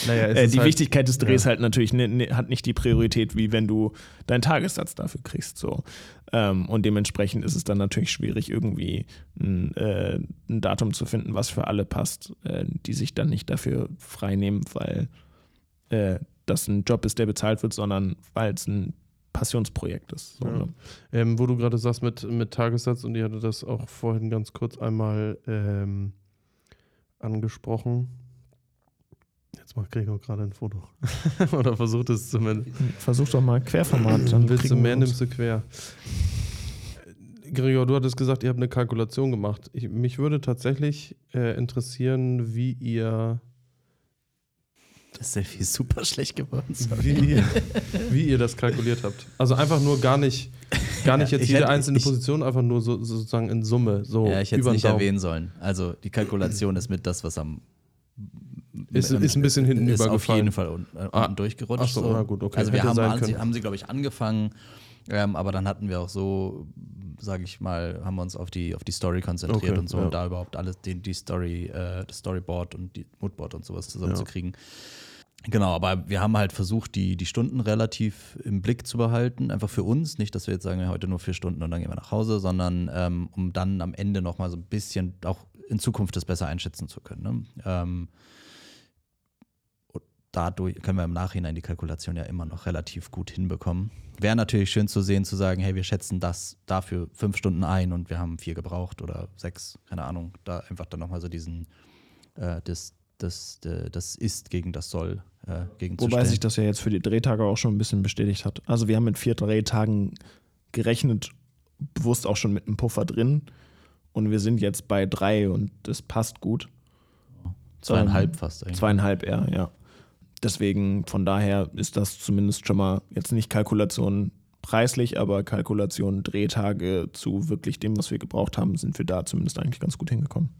B: Naja,
A: Äh, die
B: halt-
A: Wichtigkeit des Drehs halt natürlich ne, ne, hat nicht die Priorität, wie wenn du deinen Tagessatz dafür kriegst. So. Ähm, und dementsprechend ist es dann natürlich schwierig, irgendwie ein, äh, ein Datum zu finden, was für alle passt, äh, die sich dann nicht dafür frei nehmen, weil äh, das ein Job ist, der bezahlt wird, sondern weil es ein Passionsprojekt ist. So,
B: Ja.
A: ne?
B: Ähm, wo du gerade sagst mit, mit Tagessatz und ich hatte das auch vorhin ganz kurz einmal ähm, angesprochen. Jetzt macht Gregor gerade ein Foto. Oder versucht es zumindest.
A: Versuch doch mal Querformat. Dann
B: Willst du
A: kriegen wir
B: mehr, nimmst du quer. Gregor, du hattest gesagt, ihr habt eine Kalkulation gemacht. Ich, mich würde tatsächlich äh, interessieren, wie ihr,
C: Das Selfie ist super schlecht geworden.
B: Wie, ihr, wie ihr das kalkuliert habt. Also einfach nur gar nicht, gar nicht
C: Ja,
B: jetzt jede
C: hätte-
B: einzelne
C: ich-
B: Position, einfach nur so, sozusagen in Summe. So
C: ja, ich hätte es nicht
B: Daumen.
C: erwähnen sollen. Also die Kalkulation ist mit das, was am
B: Ist- ist ein bisschen hinten
C: ist auf
B: übergefallen.
C: jeden Fall unten, äh,
B: Ah,
C: unten durchgerutscht.
B: ach so, na gut, okay.
C: Also wir
B: Hätte
C: haben,
B: sein
C: haben, sie,
B: können.
C: haben sie, glaube ich, angefangen, ähm, aber dann hatten wir auch so, sage ich mal, haben wir uns auf die, auf die Story konzentriert
B: Okay,
C: und so
B: ja.
C: und da überhaupt alles, die, die Story, äh, das Storyboard und die Moodboard und sowas zusammenzukriegen. Genau, aber wir haben halt versucht, die, die Stunden relativ im Blick zu behalten. Einfach für uns. Nicht, dass wir jetzt sagen, heute nur vier Stunden und dann gehen wir nach Hause, sondern ähm, um dann am Ende nochmal so ein bisschen auch in Zukunft das besser einschätzen zu können. Ne? Ähm, dadurch können wir im Nachhinein die Kalkulation ja immer noch relativ gut hinbekommen. Wäre natürlich schön zu sehen, zu sagen, hey, wir schätzen das dafür fünf Stunden ein und wir haben vier gebraucht oder sechs, keine Ahnung. Da einfach dann nochmal so diesen, äh, das, das, äh, das ist gegen das soll äh, gegenzustellen.
A: Wobei sich das ja jetzt für die Drehtage auch schon ein bisschen bestätigt hat. Also wir haben mit vier Drehtagen gerechnet, bewusst auch schon mit einem Puffer drin. Und wir sind jetzt bei drei und das passt gut.
C: Zweieinhalb
A: Ähm,
C: fast eigentlich.
A: Zweieinhalb eher, ja. Deswegen, von daher ist das zumindest schon mal jetzt nicht Kalkulation preislich, aber Kalkulation Drehtage zu wirklich dem, was wir gebraucht haben, sind wir da zumindest eigentlich ganz gut hingekommen.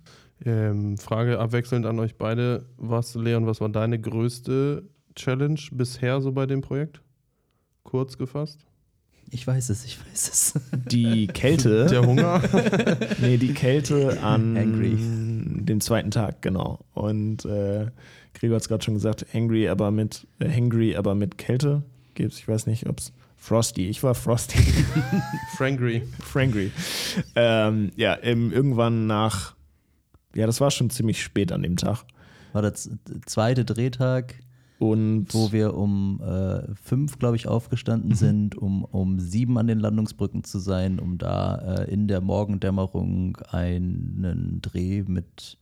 B: Ähm, Frage abwechselnd an euch beide. Was, Leon, was war deine größte Challenge bisher so bei dem Projekt? Kurz gefasst.
C: Ich weiß es, ich weiß es.
A: Die Kälte.
B: Der Hunger.
A: Nee, die Kälte an
C: Angry.
A: dem zweiten Tag, genau. Und äh, Gregor hat es gerade schon gesagt, hangry, aber mit äh, hangry, aber mit Kälte gibt's. Ich weiß nicht, ob es Frosty. Ich war Frosty.
B: Frangry.
A: Frangry. Ähm, ja, irgendwann nach. Ja, das war schon ziemlich spät an dem Tag.
C: War der zweite Drehtag,
A: Und
C: wo wir um äh, fünf, glaube ich, aufgestanden
A: Mhm.
C: sind, um um sieben an den Landungsbrücken zu sein, um da äh, in der Morgendämmerung einen Dreh mit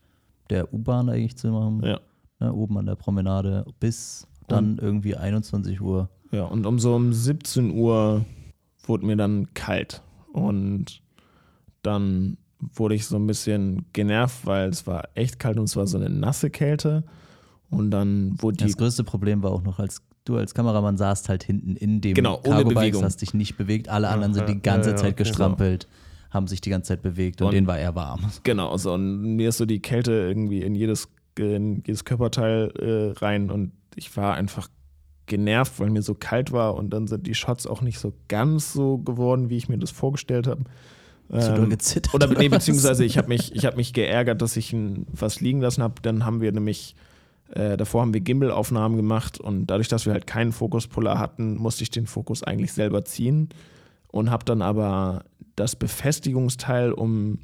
C: der U-Bahn eigentlich zu machen.
A: ja,
C: ne, oben an der Promenade, bis dann irgendwie 21 Uhr.
A: Ja, und um so um 17 Uhr wurde mir dann kalt. Und dann wurde ich so ein bisschen genervt, weil es war echt kalt und es war so eine nasse Kälte. Und dann wurde die.
C: Das größte Problem war auch noch, als du als Kameramann saßt halt hinten in dem
A: Genau, ohne Bewegung.
C: hast dich nicht bewegt. Alle anderen sind die ganze
B: ja,
C: Zeit gestrampelt, haben sich die ganze Zeit bewegt und,
A: Und-
C: denen war eher warm.
A: Genau, so. Und mir ist so die Kälte irgendwie in jedes, in jedes Körperteil äh, rein und ich war einfach genervt, weil mir so kalt war und dann sind die Shots auch nicht so ganz so geworden, wie ich mir das vorgestellt habe.
C: Du
A: Ähm,
C: gezittert?
A: Oder nee, beziehungsweise ich habe mich, ich hab mich geärgert, dass ich ein, was liegen lassen habe. Dann haben wir nämlich, äh, davor haben wir Gimbal-Aufnahmen gemacht und dadurch, dass wir halt keinen Fokuspuller hatten, musste ich den Fokus eigentlich selber ziehen und habe dann aber das Befestigungsteil, um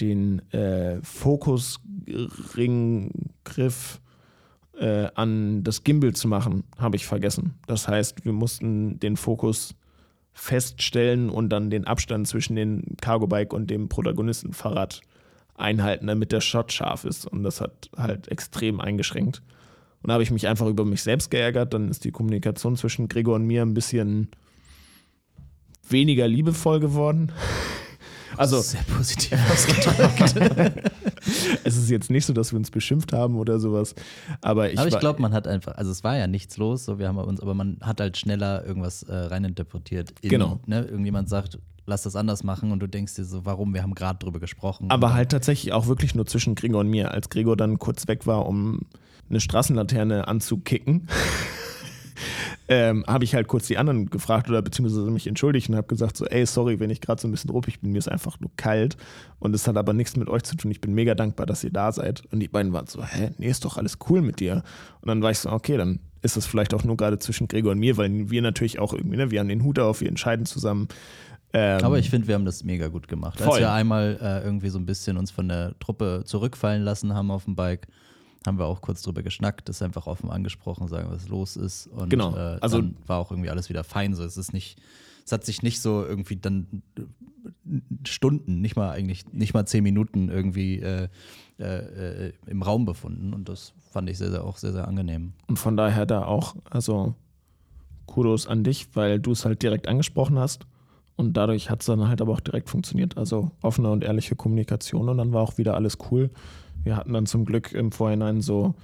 A: den äh, Fokusringgriff äh, an das Gimbal zu machen, habe ich vergessen. Das heißt, wir mussten den Fokus feststellen und dann den Abstand zwischen dem Cargo-Bike und dem Protagonistenfahrrad einhalten, damit der Shot scharf ist. Und das hat halt extrem eingeschränkt. Und da habe ich mich einfach über mich selbst geärgert. Dann ist die Kommunikation zwischen Gregor und mir ein bisschen weniger liebevoll geworden. Also,
C: Sehr positiv ausgedrückt.
A: es ist jetzt nicht so, dass wir uns beschimpft haben oder sowas. Aber ich,
C: aber ich glaube, man hat einfach, also es war ja nichts los, so wir haben uns, aber man hat halt schneller irgendwas äh, reininterpretiert. In,
A: Genau.
C: Ne, irgendjemand sagt, lass das anders machen und du denkst dir so, warum? Wir haben gerade drüber gesprochen.
A: Aber halt tatsächlich auch wirklich nur zwischen Gregor und mir. Als Gregor dann kurz weg war, um eine Straßenlaterne anzukicken, ähm, habe ich halt kurz die anderen gefragt oder beziehungsweise mich entschuldigt und habe gesagt so, ey, sorry, wenn ich gerade so ein bisschen ruppig bin, mir ist einfach nur kalt und es hat aber nichts mit euch zu tun. Ich bin mega dankbar, dass ihr da seid. Und die beiden waren so, hä, nee, ist doch alles cool mit dir. Und dann war ich so, okay, dann ist es vielleicht auch nur gerade zwischen Gregor und mir, weil wir natürlich auch irgendwie, ne, wir haben den Hut auf, wir entscheiden zusammen. Ähm,
C: Aber ich finde, wir haben das mega gut gemacht. Als
A: Voll.
C: wir einmal äh, irgendwie so ein bisschen uns von der Truppe zurückfallen lassen haben auf dem Bike, haben wir auch kurz drüber geschnackt, das einfach offen angesprochen, sagen, was los ist. Und
A: Genau.
C: äh,
A: Also-
C: dann war auch irgendwie alles wieder fein. So, es ist nicht, es hat sich nicht so irgendwie dann äh, Stunden, nicht mal eigentlich, nicht mal zehn Minuten irgendwie äh, äh, äh, im Raum befunden. Und das fand ich sehr, sehr auch sehr, sehr angenehm.
A: Und von daher da auch, also Kudos an dich, weil du es halt direkt angesprochen hast. Und dadurch hat es dann halt aber auch direkt funktioniert. Also offene und ehrliche Kommunikation und dann war auch wieder alles cool. Wir hatten dann zum Glück im Vorhinein so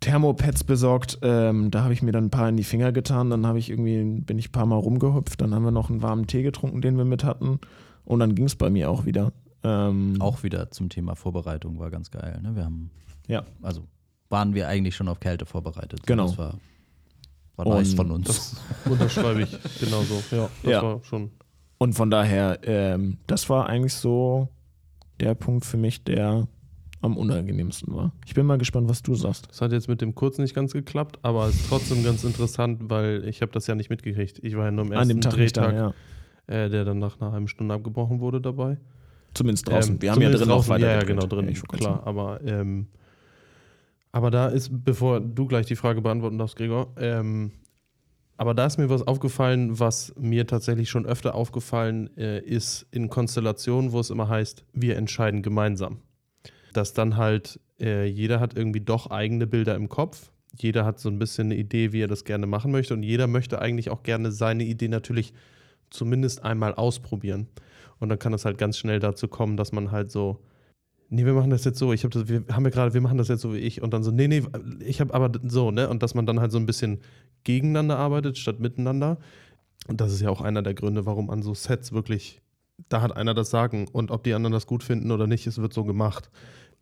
A: Thermopads besorgt. Ähm, da habe ich mir dann ein paar in die Finger getan. Dann habe ich irgendwie, bin ich ein paar Mal rumgehüpft. Dann haben wir noch einen warmen Tee getrunken, den wir mit hatten. Und dann ging es bei mir auch wieder. Ähm,
C: Auch wieder zum Thema Vorbereitung war ganz geil. Ne? Wir haben,
A: Ja.
C: also waren wir eigentlich schon auf Kälte vorbereitet.
A: Genau.
C: Das war, war nice von uns.
B: Das unterschreibe ich genauso. Ja, das
A: Ja.
B: war schon.
A: Und von daher, ähm, das war eigentlich so der Punkt für mich, der am unangenehmsten war. Ich bin mal gespannt, was du sagst.
B: Das hat jetzt mit dem Kurz nicht ganz geklappt, aber es ist trotzdem ganz interessant, weil ich habe das ja nicht mitgekriegt. Ich war ja nur am ersten
A: An dem Tag
B: Drehtag,
A: da, ja.
B: äh, der dann nach einer halben Stunde abgebrochen wurde dabei.
A: Zumindest draußen.
B: Ähm,
A: Wir haben ja drin auch weiter
B: Ja, ja, genau, drin,
A: Ja,
B: klar. Aber, ähm, aber da ist, bevor du gleich die Frage beantworten darfst, Gregor, ähm, aber da ist mir was aufgefallen, was mir tatsächlich schon öfter aufgefallen äh, ist in Konstellationen, wo es immer heißt, wir entscheiden gemeinsam. Dass dann halt äh, jeder hat irgendwie doch eigene Bilder im Kopf. Jeder hat so ein bisschen eine Idee, wie er das gerne machen möchte. Und jeder möchte eigentlich auch gerne seine Idee natürlich zumindest einmal ausprobieren. Und dann kann es halt ganz schnell dazu kommen, dass man halt so, nee, wir machen das jetzt so, ich habe das, wir haben ja gerade, wir machen das jetzt so wie ich und dann so, nee, nee, ich habe aber so, ne? Und dass man dann halt so ein bisschen gegeneinander arbeitet statt miteinander. Und das ist ja auch einer der Gründe, warum an so Sets wirklich, da hat einer das Sagen und ob die anderen das gut finden oder nicht, es wird so gemacht.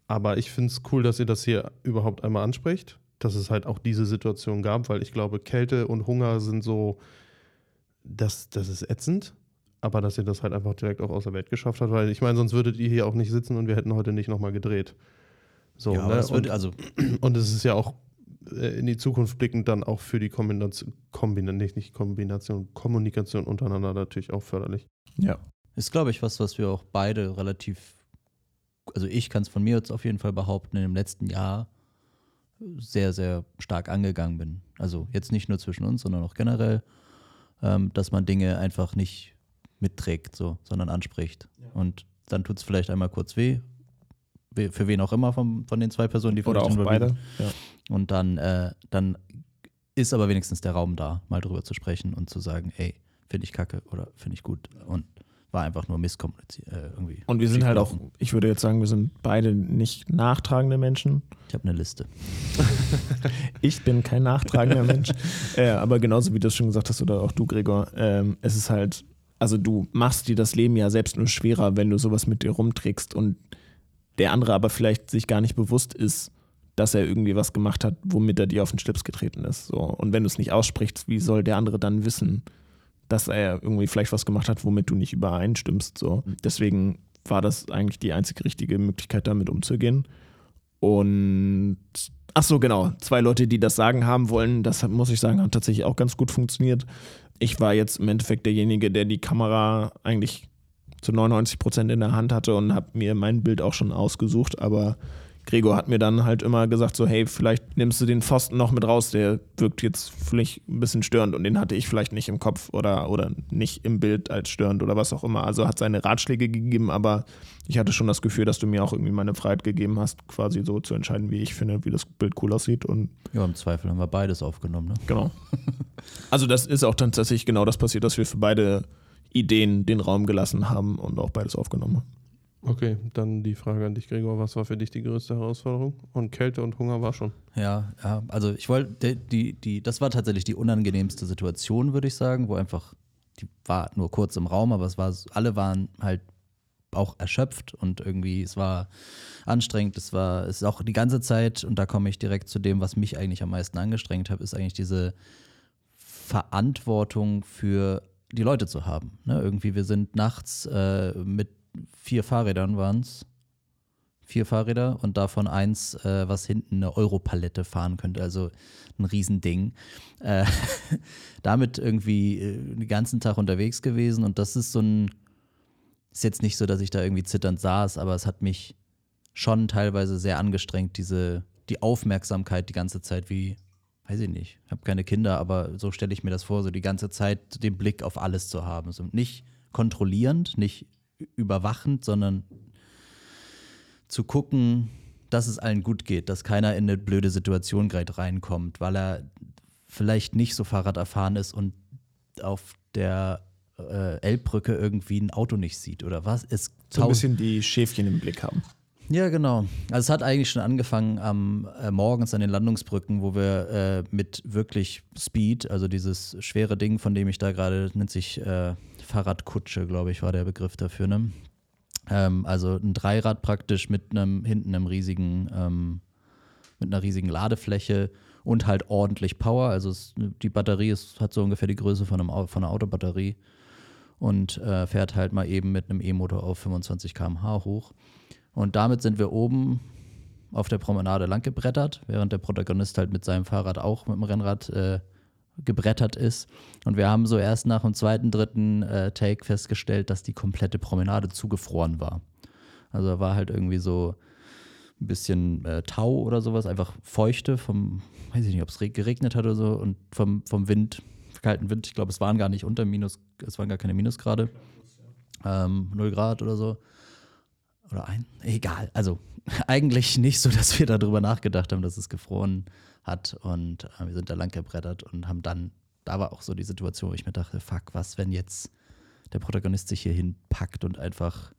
B: Aber ich finde es cool, dass ihr das hier überhaupt einmal anspricht, dass es halt auch diese Situation gab, weil ich glaube, Kälte und Hunger sind so, das, das ist ätzend aber dass ihr das halt einfach direkt auch aus der Welt geschafft habt, weil ich meine, sonst würdet ihr hier auch nicht sitzen und wir hätten heute nicht nochmal gedreht. So,
C: ja, aber
B: ne?
C: das wird,
B: und,
C: also
B: und es ist ja auch äh, in die Zukunft blickend dann auch für die Kombination, Kombina nicht, nicht Kombination, Kommunikation untereinander natürlich auch förderlich.
A: Ja.
C: Ist, glaube ich, was, was wir auch beide relativ, also ich kann es von mir jetzt auf jeden Fall behaupten, in dem letzten Jahr sehr, sehr stark angegangen bin. Also jetzt nicht nur zwischen uns, sondern auch generell, ähm, dass man Dinge einfach nicht mitträgt, so, sondern anspricht. Und dann tut es vielleicht einmal kurz weh, we- für wen auch immer von, von den zwei Personen, die
A: Oder auch beide. Ja.
C: Und dann, äh, dann ist aber wenigstens der Raum da, mal drüber zu sprechen und zu sagen, ey, finde ich kacke oder finde ich gut. Und war einfach nur misskommuniziert äh, irgendwie.
A: Und wir sind halt auch, ich würde jetzt sagen, wir sind beide nicht nachtragende Menschen.
C: Ich habe eine Liste.
A: Ich bin kein nachtragender Mensch. Äh, aber genauso wie du es schon gesagt hast, oder auch du, Gregor, ähm, es ist halt, also du machst dir das Leben ja selbst nur schwerer, wenn du sowas mit dir rumträgst und der andere aber vielleicht sich gar nicht bewusst ist, dass er irgendwie was gemacht hat, womit er dir auf den Schlips getreten ist. So. Und wenn du es nicht aussprichst, wie soll der andere dann wissen, dass er irgendwie vielleicht was gemacht hat, womit du nicht übereinstimmst? So. Deswegen war das eigentlich die einzige richtige Möglichkeit, damit umzugehen. Und ach so, genau, zwei Leute, die das sagen haben wollen, das muss ich sagen, hat tatsächlich auch ganz gut funktioniert. Ich war jetzt im Endeffekt derjenige, der die Kamera eigentlich zu 99 Prozent in der Hand hatte und habe mir mein Bild auch schon ausgesucht, aber Gregor hat mir dann halt immer gesagt, so hey, vielleicht nimmst du den Pfosten noch mit raus, der wirkt jetzt vielleicht ein bisschen störend und den hatte ich vielleicht nicht im Kopf oder, oder nicht im Bild als störend oder was auch immer. Also hat seine Ratschläge gegeben, aber ich hatte schon das Gefühl, dass du mir auch irgendwie meine Freiheit gegeben hast, quasi so zu entscheiden, wie ich finde, wie das Bild cool aussieht und
C: Ja, im Zweifel haben wir beides aufgenommen. Ne?
A: Genau. Also das ist auch tatsächlich genau das passiert, dass wir für beide Ideen den Raum gelassen haben und auch beides aufgenommen haben.
B: Okay, dann die Frage an dich, Gregor. Was war für dich die größte Herausforderung? Und Kälte und Hunger war schon.
C: Ja, ja, also ich wollte, die, die, das war tatsächlich die unangenehmste Situation, würde ich sagen, wo einfach, die war nur kurz im Raum, aber es war, alle waren halt auch erschöpft und irgendwie, es war anstrengend, es war, es ist auch die ganze Zeit, und da komme ich direkt zu dem, was mich eigentlich am meisten angestrengt hat, ist eigentlich diese Verantwortung für die Leute zu haben. Ne? Irgendwie, wir sind nachts äh, mit vier Fahrrädern waren es, vier Fahrräder und davon eins, äh, was hinten eine Europalette fahren könnte, also ein Riesending. Äh, damit irgendwie äh, den ganzen Tag unterwegs gewesen und das ist so ein, ist jetzt nicht so, dass ich da irgendwie zitternd saß, aber es hat mich schon teilweise sehr angestrengt, diese, die Aufmerksamkeit die ganze Zeit wie, weiß ich nicht, ich habe keine Kinder, aber so stelle ich mir das vor, so die ganze Zeit den Blick auf alles zu haben. So nicht kontrollierend, nicht überwachend, sondern zu gucken, dass es allen gut geht, dass keiner in eine blöde Situation gerade reinkommt, weil er vielleicht nicht so Fahrrad erfahren ist und auf der äh, Elbbrücke irgendwie ein Auto nicht sieht oder was. Es
A: So ein
C: tausend-
A: bisschen die Schäfchen im Blick haben.
C: ja, genau. Also es hat eigentlich schon angefangen am äh, morgens an den Landungsbrücken, wo wir äh, mit wirklich Speed, also dieses schwere Ding, von dem ich da gerade, nennt sich äh, Fahrradkutsche, glaube ich, war der Begriff dafür, ne? Ähm, also ein Dreirad praktisch mit einem, hinten einem riesigen, ähm, mit einer riesigen Ladefläche und halt ordentlich Power. Also es, die Batterie ist, hat so ungefähr die Größe von, einem, von einer Autobatterie und äh, fährt halt mal eben mit einem E-Motor auf 25 km/h hoch. Und damit sind wir oben auf der Promenade lang gebrettert, während der Protagonist halt mit seinem Fahrrad auch mit dem Rennrad äh, gebrettert ist. Und wir haben so erst nach dem zweiten, dritten äh, Take festgestellt, dass die komplette Promenade zugefroren war. Also war halt irgendwie so ein bisschen äh, Tau oder sowas, einfach feuchte vom, weiß ich nicht, ob es re- geregnet hat oder so und vom, vom Wind, kalten Wind. Ich glaube, es waren gar nicht unter Minus, es waren gar keine Minusgrade. Ähm, 0 Grad oder so. Oder ein? Egal. Also eigentlich nicht so, dass wir darüber nachgedacht haben, dass es gefroren hat. Und äh, wir sind da lang gebrettert und haben dann, da war auch so die Situation, wo ich mir dachte, fuck, was, wenn jetzt der Protagonist sich hier hinpackt und einfach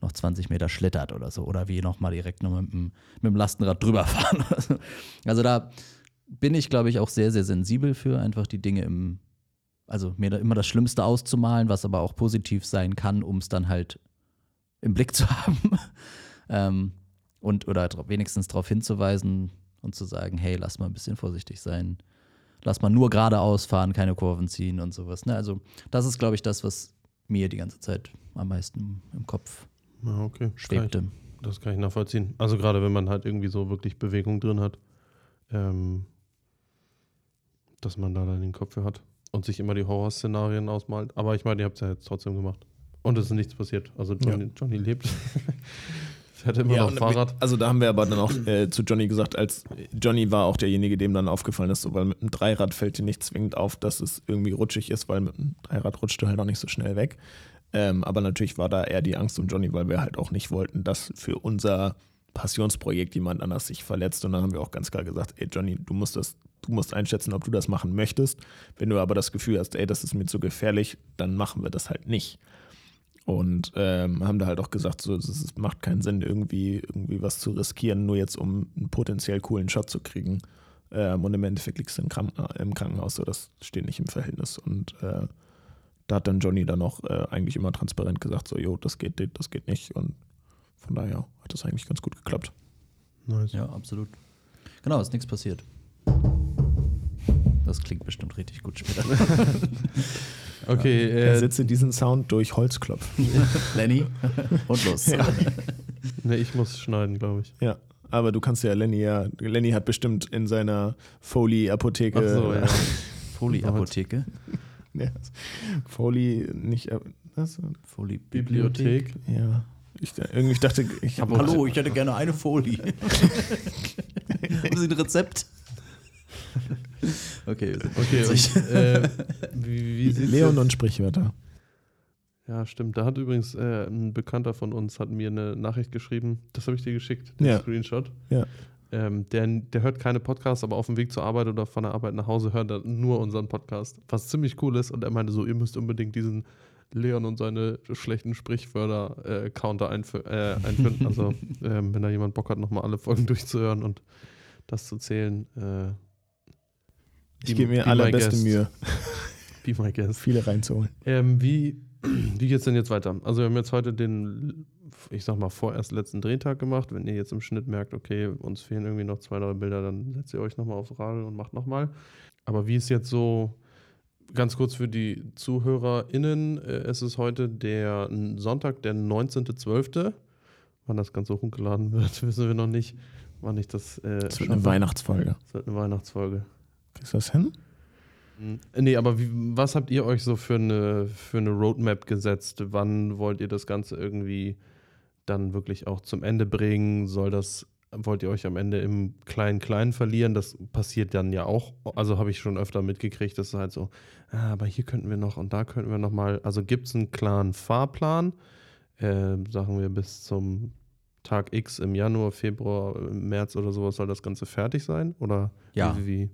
C: noch 20 Meter schlittert oder so. Oder wir nochmal direkt noch mit dem, mit dem Lastenrad drüber fahren. Also da bin ich, glaube ich, auch sehr, sehr sensibel für, einfach die Dinge im, also mir da immer das Schlimmste auszumalen, was aber auch positiv sein kann, um es dann halt im Blick zu haben. ähm, und oder wenigstens darauf hinzuweisen und zu sagen, hey, lass mal ein bisschen vorsichtig sein. Lass mal nur geradeaus fahren, keine Kurven ziehen und sowas. Ne? Also, das ist, glaube ich, das, was mir die ganze Zeit am meisten im Kopf
B: Ja, okay. Kann
C: schwebte.
B: ich, das kann ich nachvollziehen. Also gerade wenn man halt irgendwie so wirklich Bewegung drin hat, ähm, dass man da dann den Kopf für hat und sich immer die Horrorszenarien ausmalt. Aber ich meine, ihr habt es ja jetzt trotzdem gemacht. Und es ist nichts passiert. Also Johnny, Johnny lebt. Fährt immer noch
A: und
B: Fahrrad.
A: Also da haben wir aber dann auch äh, zu Johnny gesagt, als Johnny war auch derjenige, dem dann aufgefallen ist, so, weil mit einem Dreirad fällt dir nicht zwingend auf, dass es irgendwie rutschig ist, weil mit einem Dreirad rutscht du halt auch nicht so schnell weg. Ähm, aber natürlich war da eher die Angst um Johnny, weil wir halt auch nicht wollten, dass für unser Passionsprojekt jemand anders sich verletzt. Und dann haben wir auch ganz klar gesagt, ey Johnny, du musst das, du musst einschätzen, ob du das machen möchtest. Wenn du aber das Gefühl hast, ey, das ist mir zu gefährlich, dann machen wir das halt nicht. Und ähm, haben da halt auch gesagt, so, es macht keinen Sinn, irgendwie, irgendwie was zu riskieren, nur jetzt um einen potenziell coolen Shot zu kriegen. Ähm, und im Endeffekt liegst du im, Kranken im, Krankenhaus, so das steht nicht im Verhältnis. Und äh, da hat dann Johnny dann auch äh, eigentlich immer transparent gesagt, so, jo, das geht, das geht nicht. Und von daher hat das eigentlich ganz gut geklappt.
C: Nice. Ja, absolut. Genau, ist nichts passiert. Das klingt bestimmt richtig gut später.
A: okay. Äh, Ersetze diesen Sound durch Holzklopf.
C: Lenny und los. Ja.
B: Nee, ich muss schneiden, glaube ich.
A: Ja. Aber du kannst ja Lenny ja, Lenny hat bestimmt in seiner Foley-Apotheke.
C: So, ja. Foley-Apotheke?
A: ja. Foley, nicht. Was?
C: Foley-Bibliothek?
A: Ja. Ich, irgendwie ich dachte, ich
C: habe. Hallo, ich hätte gerne eine Folie. Haben Sie ein Rezept?
B: okay, okay. Und, äh, wie, wie
A: Leon und Sprichwörter.
B: Ja, stimmt. Da hat übrigens äh, ein Bekannter von uns hat mir eine Nachricht geschrieben. Das habe ich dir geschickt, den ja. Screenshot.
A: Ja.
B: Ähm, der, der hört keine Podcasts, aber auf dem Weg zur Arbeit oder von der Arbeit nach Hause hört er nur unseren Podcast. Was ziemlich cool ist. Und er meinte so, ihr müsst unbedingt diesen Leon und seine schlechten Sprichwörter-Counter äh, äh, einfinden. also, ähm, wenn da jemand Bock hat, nochmal alle Folgen durchzuhören und das zu zählen.
A: Ich gebe mir allerbeste Mühe.
B: Be my guest.
A: Viele reinzuholen.
B: Ähm, wie, wie geht es denn jetzt weiter? Also, wir haben jetzt heute den, ich sag mal, vorerst letzten Drehtag gemacht. Wenn ihr jetzt im Schnitt merkt, okay, uns fehlen irgendwie noch zwei, drei Bilder, dann setzt ihr euch nochmal aufs Radl und macht nochmal. Aber wie ist jetzt so, ganz kurz für die ZuhörerInnen, äh, es ist heute der Sonntag, der 19.12. Wann das Ganze hochgeladen wird, wissen wir noch nicht. Wann ich das.
A: Äh, das wird eine Weihnachtsfolge.
B: Das wird eine Weihnachtsfolge.
A: Kriegst du das hin?
B: Hm, nee, aber wie, was habt ihr euch so für eine, für eine Roadmap gesetzt? Wann wollt ihr das Ganze irgendwie dann wirklich auch zum Ende bringen? Soll das, wollt ihr euch am Ende im Klein-Klein verlieren? Das passiert dann ja auch. Also habe ich schon öfter mitgekriegt, dass es halt so, ah, aber hier könnten wir noch und da könnten wir noch mal. Also gibt es einen klaren Fahrplan? Äh, sagen wir bis zum Tag X im Januar, Februar, März oder sowas soll das Ganze fertig sein? Oder
C: ja.
B: wie, wie?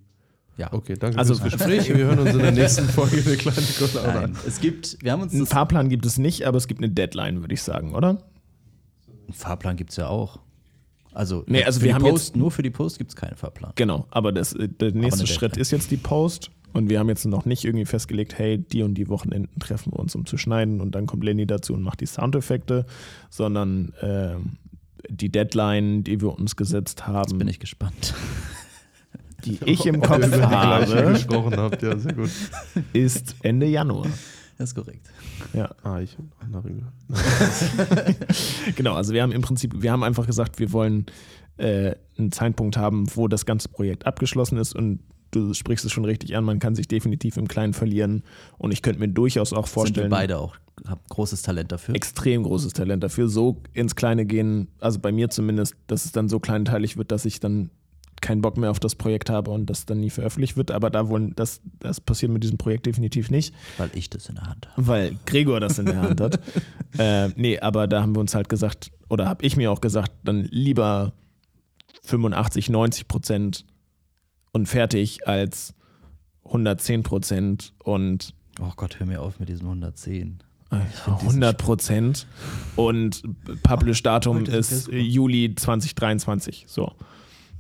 C: Ja.
B: Okay, danke
A: also, fürs Gespräch. Wir hören uns in der nächsten Folge eine kleine
C: Nein, Es gibt, wir haben uns
A: einen Fahrplan gibt es nicht, aber es gibt eine Deadline, würde ich sagen, oder?
C: Einen Fahrplan gibt es ja auch. Also,
A: nee, also wir haben
C: Post, jetzt, nur für die Post gibt es keinen Fahrplan.
A: Genau, aber das, äh, der nächste Schritt ist jetzt die Post und wir haben jetzt noch nicht irgendwie festgelegt, hey, die und die Wochenenden treffen wir uns, um zu schneiden und dann kommt Lenny dazu und macht die Soundeffekte, sondern äh, die Deadline, die wir uns gesetzt haben. Jetzt
C: bin ich gespannt
A: die ich im Kopf habe,
B: gesprochen habt, ja, sehr gut.
A: ist Ende Januar.
C: Das ist korrekt.
A: Ja.
B: Ah, ich darüber.
A: genau, also wir haben im Prinzip, wir haben einfach gesagt, wir wollen äh, einen Zeitpunkt haben, wo das ganze Projekt abgeschlossen ist und du sprichst es schon richtig an, man kann sich definitiv im Kleinen verlieren und ich könnte mir durchaus auch vorstellen. Sind
C: wir beide auch haben großes Talent dafür.
A: Extrem großes Talent dafür. So ins Kleine gehen, also bei mir zumindest, dass es dann so kleinteilig wird, dass ich dann keinen Bock mehr auf das Projekt habe und das dann nie veröffentlicht wird. Aber da wollen, das, das passiert mit diesem Projekt definitiv nicht.
C: Weil ich das in der Hand habe.
A: Weil Gregor das in der Hand hat. äh, nee, aber da haben wir uns halt gesagt, oder habe ich mir auch gesagt, dann lieber 85, 90 Prozent und fertig als 110 Prozent und.
C: Oh Gott, hör mir auf mit diesem 110.
A: 100 Prozent und Publish-Datum ist Juli 2023. So.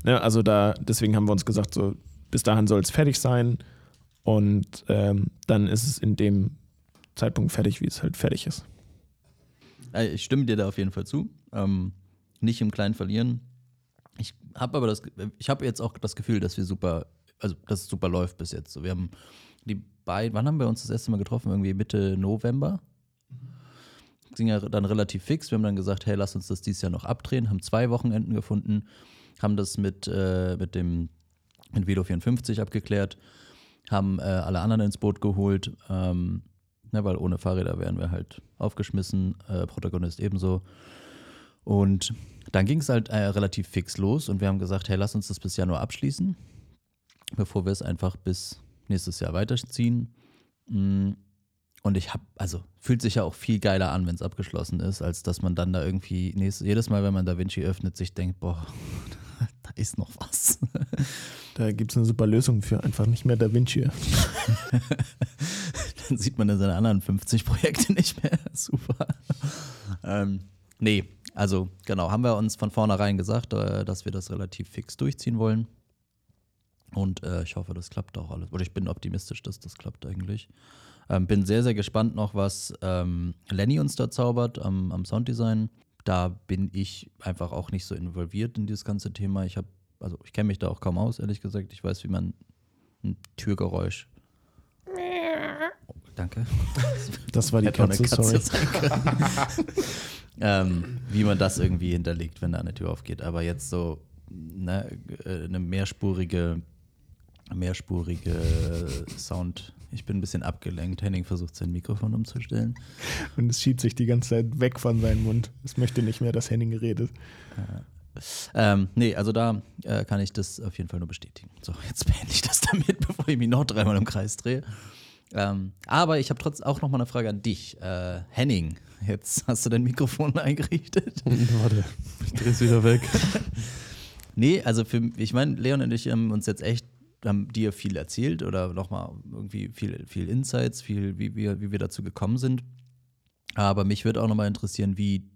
A: Ne, also da, deswegen haben wir uns gesagt, so bis dahin soll es fertig sein und ähm, dann ist es in dem Zeitpunkt fertig, wie es halt fertig ist.
C: Ich stimme dir da auf jeden Fall zu. Ähm, nicht im Kleinen verlieren. Ich habe aber das, ich habe jetzt auch das Gefühl, dass wir super, also dass es super läuft bis jetzt. So, wir haben die beiden, wann haben wir uns das erste Mal getroffen? Irgendwie Mitte November. Ging ja dann relativ fix. Wir haben dann gesagt, hey, lass uns das dieses Jahr noch abdrehen, haben zwei Wochenenden gefunden haben das mit, äh, mit dem mit Velo 54 abgeklärt, haben äh, alle anderen ins Boot geholt, ähm, ne, weil ohne Fahrräder wären wir halt aufgeschmissen, äh, Protagonist ebenso. Und dann ging es halt äh, relativ fix los und wir haben gesagt, hey, lass uns das bis Januar abschließen, bevor wir es einfach bis nächstes Jahr weiterziehen. Mm. und ich habe, also fühlt sich ja auch viel geiler an, wenn es abgeschlossen ist, als dass man dann da irgendwie nächstes, jedes Mal, wenn man Da Vinci öffnet, sich denkt, boah, da ist noch was.
A: Da gibt es eine super Lösung für einfach nicht mehr Da Vinci.
C: dann sieht man dann seine anderen 50 Projekte nicht mehr. Super. Ähm, nee, also genau, haben wir uns von vornherein gesagt, äh, dass wir das relativ fix durchziehen wollen. Und äh, ich hoffe, das klappt auch alles. Oder ich bin optimistisch, dass das klappt eigentlich. Ähm, bin sehr, sehr gespannt noch, was ähm, Lenny uns da zaubert am, am Sounddesign. Da bin ich einfach auch nicht so involviert in dieses ganze Thema. Ich habe, also ich kenne mich da auch kaum aus, ehrlich gesagt. Ich weiß, wie man ein Türgeräusch. Oh, danke.
A: Das war die Katze,
C: Katze
A: sorry.
C: ähm, wie man das irgendwie hinterlegt, wenn da eine Tür aufgeht. Aber jetzt so ne, äh, eine mehrspurige, mehrspurige Sound. Ich bin ein bisschen abgelenkt. Henning versucht sein Mikrofon umzustellen.
A: Und es schiebt sich die ganze Zeit weg von seinem Mund. Es möchte nicht mehr, dass Henning redet.
C: Ähm, nee, also da äh, kann ich das auf jeden Fall nur bestätigen. So, jetzt beende ich das damit, bevor ich mich noch dreimal im Kreis drehe. Ähm, aber ich habe trotzdem auch noch mal eine Frage an dich. Äh, Henning, jetzt hast du dein Mikrofon eingerichtet.
B: Warte, ich drehe es wieder weg.
C: Nee, also für, ich meine, Leon und ich haben uns jetzt echt, haben dir viel erzählt oder nochmal irgendwie viel, viel Insights, viel, wie wir, wie wir dazu gekommen sind. Aber mich würde auch nochmal interessieren, wie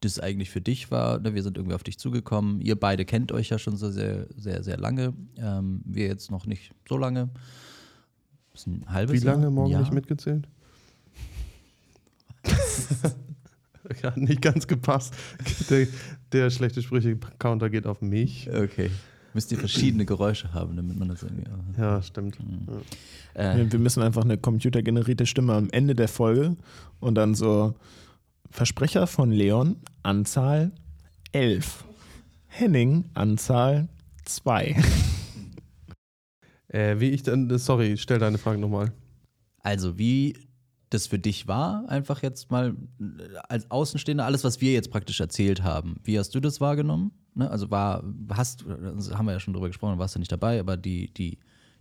C: das eigentlich für dich war. Ne, Wir sind irgendwie auf dich zugekommen. Ihr beide kennt euch ja schon so sehr, sehr, sehr lange. Ähm, wir jetzt noch nicht so lange. Das ist ein halbes
B: Wie lange
C: Jahr?
B: morgen
C: Jahr?
B: nicht mitgezählt? Hat nicht ganz gepasst. Der, der schlechte Sprüche-Counter geht auf mich.
C: Okay. Müsst ihr verschiedene Geräusche haben, damit man das irgendwie.
B: Ja, stimmt.
C: Äh,
A: Wir, wir müssen einfach eine computergenerierte Stimme am Ende der Folge und dann so Versprecher von Leon, Anzahl 11. Henning, Anzahl 2.
B: Äh, wie ich dann, sorry, stell deine Frage nochmal.
C: Also, wie das für dich war, einfach jetzt mal als Außenstehender, alles, was wir jetzt praktisch erzählt haben, wie hast du das wahrgenommen? Ne? Also war, hast, also haben wir ja schon drüber gesprochen, warst du nicht dabei, aber die, die,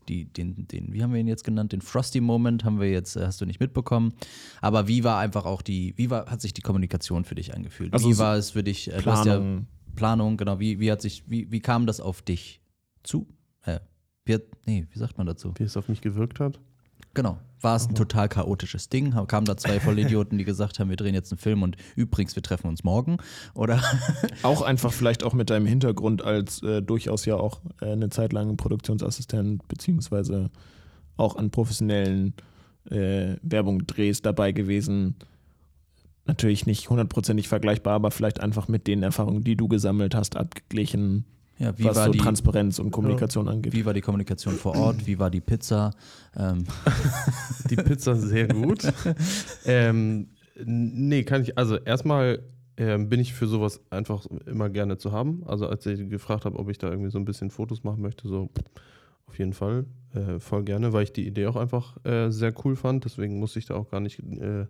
C: die, den, den, wie haben wir ihn jetzt genannt? Den Frosty Moment haben wir jetzt, äh, hast du nicht mitbekommen. Aber wie war einfach auch die, wie war, hat sich die Kommunikation für dich angefühlt?
A: Also
C: wie war es für dich? äh, hast ja
A: Planung.
C: Planung, genau, wie, wie hat sich, wie, wie kam das auf dich zu? Äh, wie, hat- nee, wie sagt man dazu?
B: Wie es auf mich gewirkt hat.
C: Genau. War es ein total chaotisches Ding? Kamen da zwei Vollidioten, die gesagt haben, wir drehen jetzt einen Film und übrigens, wir treffen uns morgen? Oder?
A: Auch einfach vielleicht auch mit deinem Hintergrund als äh, durchaus ja auch äh, eine Zeit lang Produktionsassistent beziehungsweise auch an professionellen äh, Werbungdrehs dabei gewesen. Natürlich nicht hundertprozentig vergleichbar, aber vielleicht einfach mit den Erfahrungen, die du gesammelt hast, abgeglichen,
C: Ja, wie
A: was
C: war
A: so
C: die,
A: Transparenz und Kommunikation angeht.
C: wie war die Kommunikation vor Ort? Wie war die Pizza? Ähm,
B: Die Pizza sehr gut. ähm, nee, kann ich, also erstmal ähm, bin ich für sowas einfach immer gerne zu haben. Also als ich gefragt habe, ob ich da irgendwie so ein bisschen Fotos machen möchte, so auf jeden Fall äh, voll gerne, weil ich die Idee auch einfach äh, sehr cool fand. Deswegen musste ich da auch gar nicht äh,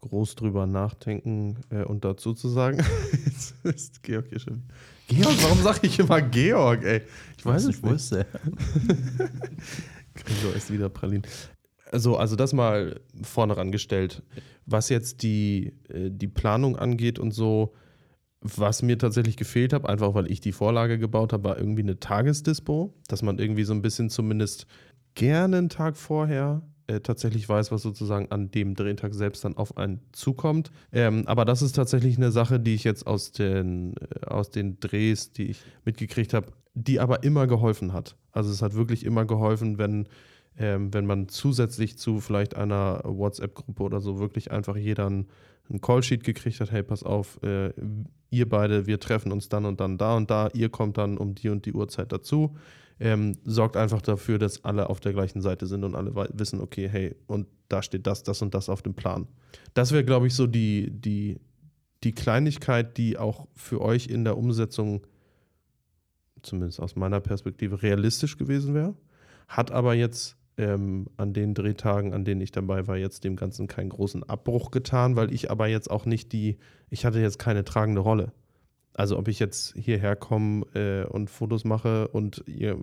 B: groß drüber nachdenken und äh, und dazu zu sagen. Jetzt ist Georg hier schon. Georg, warum sage ich immer Georg, ey? Ich weiß es nicht.
C: wusste.
B: Gregor ist wieder Pralin. Also, also das mal vorne rangestellt. Was jetzt die, äh, die Planung angeht und so, was mir tatsächlich gefehlt hat, einfach weil ich die Vorlage gebaut habe, war irgendwie eine Tagesdispo, dass man irgendwie so ein bisschen zumindest gerne einen Tag vorher äh, tatsächlich weiß, was sozusagen an dem Drehtag selbst dann auf einen zukommt. Ähm, aber das ist tatsächlich eine Sache, die ich jetzt aus den, äh, aus den Drehs, die ich mitgekriegt habe, die aber immer geholfen hat. Also es hat wirklich immer geholfen, wenn, ähm, wenn man zusätzlich zu vielleicht einer WhatsApp-Gruppe oder so wirklich einfach jeder einen, einen Callsheet gekriegt hat, hey, pass auf, äh, ihr beide, wir treffen uns dann und dann da und da, ihr kommt dann um die und die Uhrzeit dazu. Ähm, sorgt einfach dafür, dass alle auf der gleichen Seite sind und alle wissen, okay, hey, und da steht das, das und das auf dem Plan. Das wäre, glaube ich, so die, die, die Kleinigkeit, die auch für euch in der Umsetzung, zumindest aus meiner Perspektive, realistisch gewesen wäre. Hat aber jetzt ähm, an den Drehtagen, an denen ich dabei war, jetzt dem Ganzen keinen großen Abbruch getan, weil ich aber jetzt auch nicht die, ich hatte jetzt keine tragende Rolle. Also ob ich jetzt hierher komme äh, und Fotos mache und ihr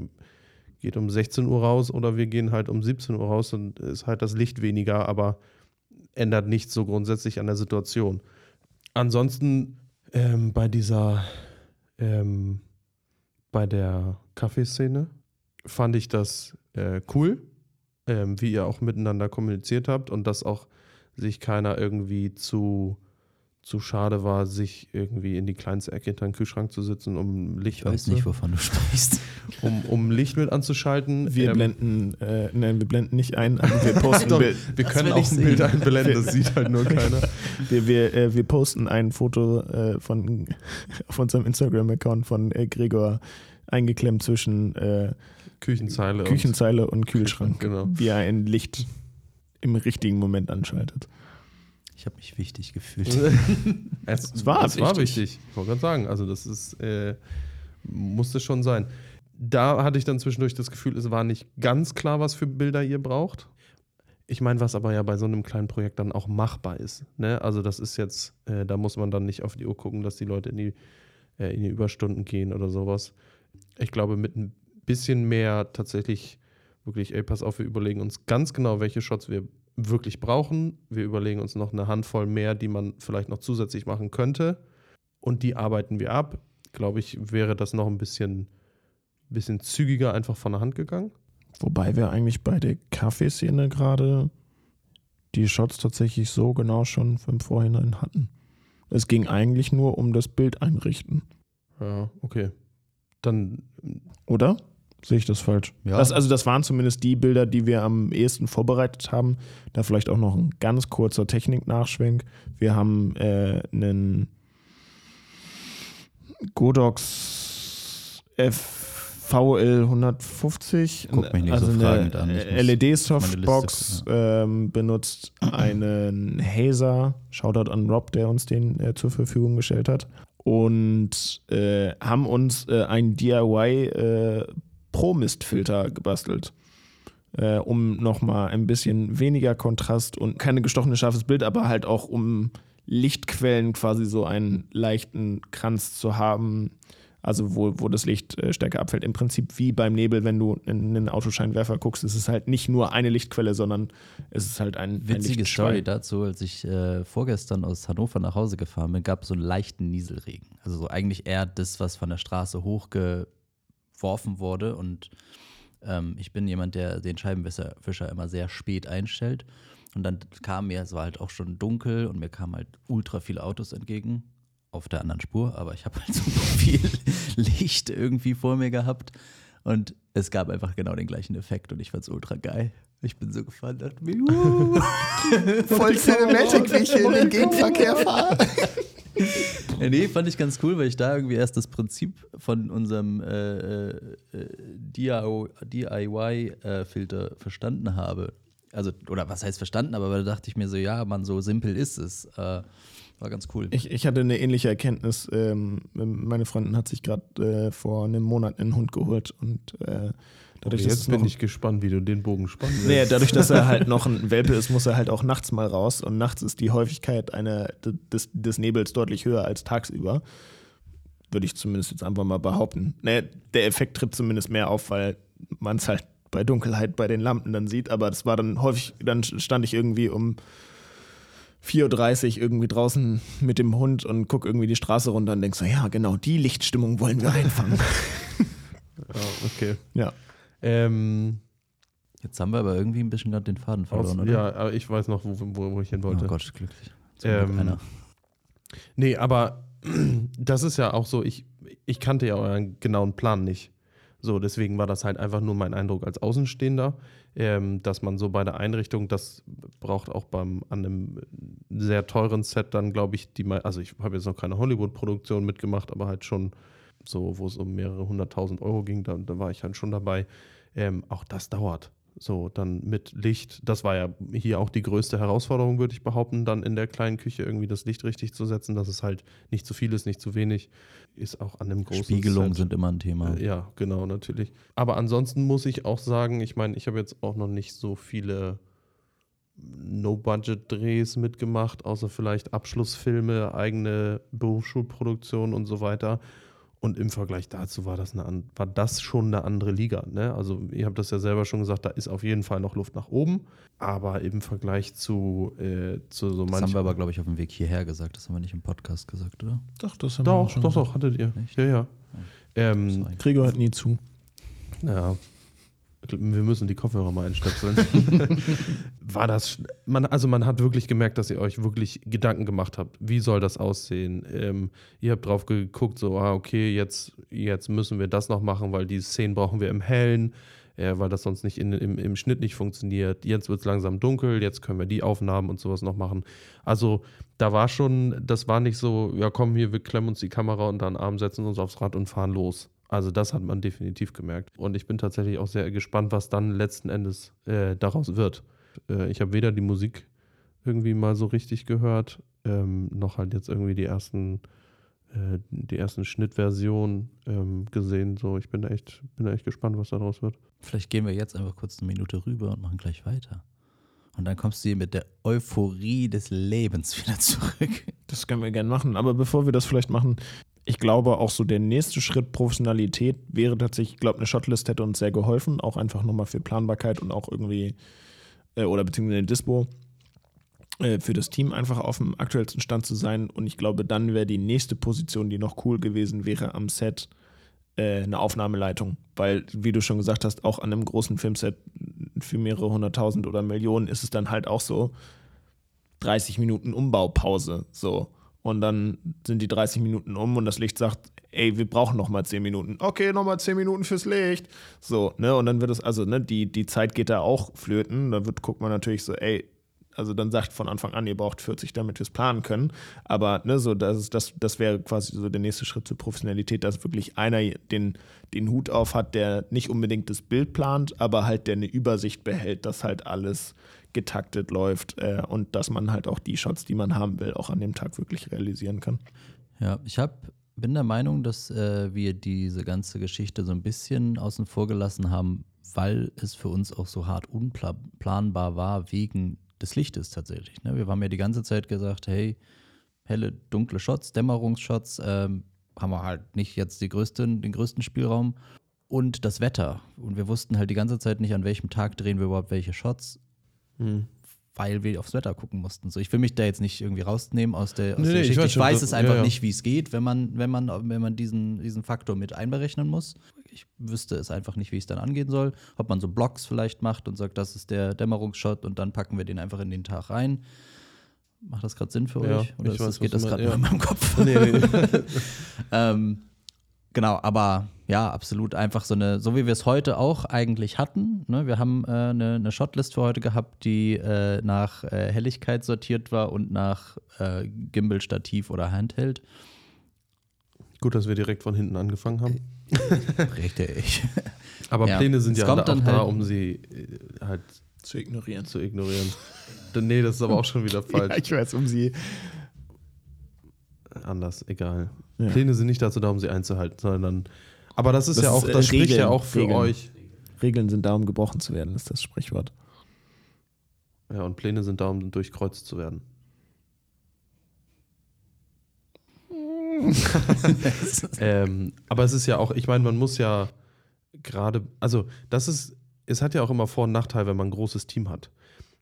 B: geht um 16 Uhr raus oder wir gehen halt um 17 Uhr raus, dann ist halt das Licht weniger, aber ändert nichts so grundsätzlich an der Situation. Ansonsten ähm, bei dieser, ähm, bei der Kaffeeszene fand ich das äh, cool, ähm, wie ihr auch miteinander kommuniziert habt und dass auch sich keiner irgendwie zu, zu schade war, sich irgendwie in die kleinste Ecke hinter den Kühlschrank zu sitzen, um Licht
C: Ich weiß nicht, wovon du sprichst.
B: um, um Licht mit anzuschalten.
A: Wir
B: Ähm,
A: blenden, äh, nein, wir blenden nicht ein, aber wir posten,
B: Doch,
A: Bild,
B: wir
C: Das
B: können auch ein
C: sehen.
B: Bild einblenden, das sieht halt nur keiner.
A: wir, wir, äh, wir posten ein Foto äh, von auf unserem Instagram-Account von äh, Gregor eingeklemmt zwischen äh,
B: Küchenzeile.
A: Küchenzeile und Kühlschrank,
B: Genau.
A: wie er ein Licht im richtigen Moment anschaltet.
C: Ich habe mich wichtig gefühlt.
B: es,
A: Es war
B: es war
A: wichtig.
B: wichtig. Ich wollte gerade sagen, also das ist, äh, musste schon sein. Da hatte ich dann zwischendurch das Gefühl, es war nicht ganz klar, was für Bilder ihr braucht. Ich meine, was aber ja bei so einem kleinen Projekt dann auch machbar ist. Ne? Also das ist jetzt, äh, da muss man dann nicht auf die Uhr gucken, dass die Leute in die, äh, in die Überstunden gehen oder sowas. Ich glaube, mit ein bisschen mehr tatsächlich wirklich, ey, pass auf, wir überlegen uns ganz genau, welche Shots wir wirklich brauchen. Wir überlegen uns noch eine Handvoll mehr, die man vielleicht noch zusätzlich machen könnte. Und die arbeiten wir ab. Glaube ich, wäre das noch ein bisschen, bisschen zügiger einfach von der Hand gegangen.
A: Wobei wir eigentlich bei der Kaffeeszene gerade die Shots tatsächlich so genau schon im Vorhinein hatten. Es ging eigentlich nur um das Bild einrichten,
B: Ja, okay. Dann,
A: oder? Sehe ich das falsch?
C: Ja.
A: Das, also das waren zumindest die Bilder, die wir am ehesten vorbereitet haben. Da vielleicht auch noch ein ganz kurzer Technik-Nachschwenk. Wir haben äh, einen Godox FVL 150,
C: Guck mich nicht
A: also
C: so
A: eine
C: meine
A: LED-Softbox ähm, benutzt einen Hazer, Shoutout an Rob, der uns den äh, zur Verfügung gestellt hat und äh, haben uns äh, ein DIY äh, Pro-Mist-Filter gebastelt, äh, um nochmal ein bisschen weniger Kontrast und keine gestochene scharfes Bild, aber halt auch um Lichtquellen quasi so einen leichten Kranz zu haben, also wo, wo das Licht äh, stärker abfällt. Im Prinzip wie beim Nebel, wenn du in einen Autoscheinwerfer guckst, ist es halt nicht nur eine Lichtquelle, sondern es ist halt ein, ein
C: Witzige
A: Lichtstrahl.
C: Story dazu, als ich äh, vorgestern aus Hannover nach Hause gefahren bin, gab es so einen leichten Nieselregen. Also so eigentlich eher das, was von der Straße hochgeworfen wurde. Und ähm, ich bin jemand, der den Scheibenwischer Fischer immer sehr spät einstellt. Und dann kam mir, es war halt auch schon dunkel und mir kamen halt ultra viele Autos entgegen auf der anderen Spur, aber ich habe halt super viel Licht irgendwie vor mir gehabt. Und es gab einfach genau den gleichen Effekt und ich fand's ultra geil. Ich bin so gefahren, dachte mir, uh,
A: Voll Cinematic, wie ich hier in den Gegenverkehr fahre.
C: Ja, nee, fand ich ganz cool, weil ich da irgendwie erst das Prinzip von unserem äh, äh, DIY-Filter äh, verstanden habe. Also, oder was heißt verstanden, aber da dachte ich mir so, ja, man, so simpel ist es. Äh, war ganz cool.
A: Ich, ich hatte eine ähnliche Erkenntnis. Ähm, meine Freundin hat sich gerade äh, vor einem Monat einen Hund geholt und äh, dadurch,
B: jetzt bin ich gespannt, wie du den Bogen spannst.
A: nee, dadurch, dass er halt noch ein Welpe ist, muss er halt auch nachts mal raus und nachts ist die Häufigkeit einer, des, des Nebels deutlich höher als tagsüber. Würde ich zumindest jetzt einfach mal behaupten. Nee, der Effekt tritt zumindest mehr auf, weil man es halt bei Dunkelheit bei den Lampen dann sieht, aber das war dann häufig, dann stand ich irgendwie um 4.30 Uhr irgendwie draußen mit dem Hund und guck irgendwie die Straße runter und denk so, ja, genau, die Lichtstimmung wollen wir einfangen.
B: Ja, okay.
A: ja.
B: Ähm,
C: Jetzt haben wir aber irgendwie ein bisschen gerade den Faden
B: aus,
C: verloren, oder?
B: ja, aber ich weiß noch, wo, wo, wo ich hin wollte.
C: Oh Gott, glücklich. Zum
B: Ähm,
C: einer.
B: Nee, aber das ist ja auch so, ich, ich kannte ja euren genauen Plan nicht. So, deswegen war das halt einfach nur mein Eindruck als Außenstehender, ähm, dass man so bei der Einrichtung, das braucht auch beim an einem sehr teuren Set dann, glaube ich, die, also ich habe jetzt noch keine Hollywood-Produktion mitgemacht, aber halt schon so, wo es um mehrere hunderttausend Euro ging, da, da war ich halt schon dabei. Ähm, auch das dauert. So, dann mit Licht, das war ja hier auch die größte Herausforderung, würde ich behaupten, dann in der kleinen Küche irgendwie das Licht richtig zu setzen, dass es halt nicht zu viel ist, nicht zu wenig, ist auch an einem großen
C: Spiegelungen sind immer ein Thema.
B: Äh, Ja, genau, natürlich. Aber ansonsten muss ich auch sagen, ich meine, ich habe jetzt auch noch nicht so viele No-Budget-Drehs mitgemacht, außer vielleicht Abschlussfilme, eigene Berufsschulproduktion und so weiter. Und im Vergleich dazu war das, eine, war das schon eine andere Liga. Ne? Also, ihr habt das ja selber schon gesagt, da ist auf jeden Fall noch Luft nach oben. Aber im Vergleich zu, äh, zu so
C: Das
B: manchen.
C: haben wir aber, glaube ich, auf dem Weg hierher gesagt. Das haben wir nicht im Podcast gesagt, oder?
A: Doch, das haben wir
B: doch,
A: schon
B: doch,
A: gesagt.
B: doch, hattet ihr.
C: Echt?
B: Ja, ja. Ähm.
A: Gregor hört nie zu.
B: Ja. Wir müssen die Kopfhörer mal einstöpseln. War das. Man, also, man hat wirklich gemerkt, dass ihr euch wirklich Gedanken gemacht habt. Wie soll das aussehen? Ähm, ihr habt drauf geguckt, so, ah, okay, jetzt, jetzt müssen wir das noch machen, weil die Szenen brauchen wir im Hellen, äh, weil das sonst nicht in, im, im Schnitt nicht funktioniert. Jetzt wird es langsam dunkel, jetzt können wir die Aufnahmen und sowas noch machen. Also, da war schon, das war nicht so, ja, komm hier, wir klemmen uns die Kamera und dann Arm setzen uns aufs Rad und fahren los. Also das hat man definitiv gemerkt. Und ich bin tatsächlich auch sehr gespannt, was dann letzten Endes äh, daraus wird. Äh, ich habe weder die Musik irgendwie mal so richtig gehört, ähm, noch halt jetzt irgendwie die ersten, äh, die ersten Schnittversionen ähm, gesehen. So, ich bin echt, bin echt gespannt, was daraus wird.
C: Vielleicht gehen wir jetzt einfach kurz eine Minute rüber und machen gleich weiter. Und dann kommst du hier mit der Euphorie des Lebens wieder zurück.
A: Das können wir gerne machen. Aber bevor wir das vielleicht machen, ich glaube auch so der nächste Schritt Professionalität wäre tatsächlich, ich glaube, eine Shotlist hätte uns sehr geholfen, auch einfach nochmal für Planbarkeit und auch irgendwie, äh, oder beziehungsweise eine Dispo äh, für das Team einfach auf dem aktuellsten Stand zu sein. Und ich glaube, dann wäre die nächste Position, die noch cool gewesen wäre am Set, äh, eine Aufnahmeleitung. Weil, wie du schon gesagt hast, auch an einem großen Filmset für mehrere hunderttausend oder Millionen ist es dann halt auch so 30 Minuten Umbaupause. So. Und dann sind die 30 Minuten um und das Licht sagt, ey, wir brauchen noch mal 10 Minuten. Okay, noch mal 10 Minuten fürs Licht. So, ne? Und dann wird es, also, ne, die, die Zeit geht da auch flöten. Da wird, guckt man natürlich so, ey, also dann sagt von Anfang an, ihr braucht 40, damit wir es planen können. Aber ne, so, das, ist, das, das wäre quasi so der nächste Schritt zur Professionalität, dass wirklich einer den, den Hut auf hat, der nicht unbedingt das Bild plant, aber halt der eine Übersicht behält, dass halt alles getaktet läuft äh, und dass man halt auch die Shots, die man haben will, auch an dem Tag wirklich realisieren kann.
C: Ja, ich hab, bin der Meinung, dass äh, wir diese ganze Geschichte so ein bisschen außen vor gelassen haben, weil es für uns auch so hart unplanbar war wegen des Lichtes tatsächlich. Ne? Wir haben ja die ganze Zeit gesagt, hey, helle, dunkle Shots, Dämmerungsshots, ähm, haben wir halt nicht jetzt die größten, den größten Spielraum. Und das Wetter. Und wir wussten halt die ganze Zeit nicht, an welchem Tag drehen wir überhaupt welche Shots, weil wir aufs Wetter gucken mussten. So, ich will mich da jetzt nicht irgendwie rausnehmen aus der, aus
B: Nee,
C: der
B: nee, ich
C: Geschichte.
B: weiß
C: Ich
B: schon,
C: weiß
B: das-
C: es einfach
B: ja, ja.
C: nicht, wie es geht, wenn man, wenn man, wenn man diesen, diesen Faktor mit einberechnen muss. Ich wüsste es einfach nicht, wie es dann angehen soll. Ob man so Blocks vielleicht macht und sagt, das ist der Dämmerungsshot und dann packen wir den einfach in den Tag rein. Macht das gerade Sinn für
B: Ja,
C: euch? Oder ist
B: weiß,
C: geht das gerade nur in
B: ja.
C: meinem Kopf?
B: Nee, nee.
C: Ähm, genau, aber ja, absolut einfach so eine, so wie wir es heute auch eigentlich hatten. Ne? Wir haben äh, eine, eine Shotlist für heute gehabt, die äh, nach äh, Helligkeit sortiert war und nach äh, Gimbal, Stativ oder Handheld.
B: Gut, dass wir direkt von hinten angefangen haben.
C: Richtig.
B: Aber
C: Ja,
B: Pläne sind
C: es
B: ja
C: kommt
B: alle auch
C: dann
B: da,
C: halt-
B: um sie äh, halt
A: Zu ignorieren.
B: zu ignorieren. nee, das ist aber auch schon wieder falsch.
A: Ja, ich weiß, um sie.
B: Anders, egal.
A: Ja.
B: Pläne sind nicht dazu da, um sie einzuhalten, sondern. Aber das ist
A: Das
B: ja auch,
A: äh,
B: das spricht ja
A: Regeln,
B: auch für
A: Regeln.
B: euch.
A: Regeln sind da, um gebrochen zu werden, ist das Sprichwort.
B: Ja, und Pläne sind da, um durchkreuzt zu werden. ähm, aber es ist ja auch, ich meine, man muss ja gerade, also das ist, es hat ja auch immer Vor- und Nachteil, wenn man ein großes Team hat.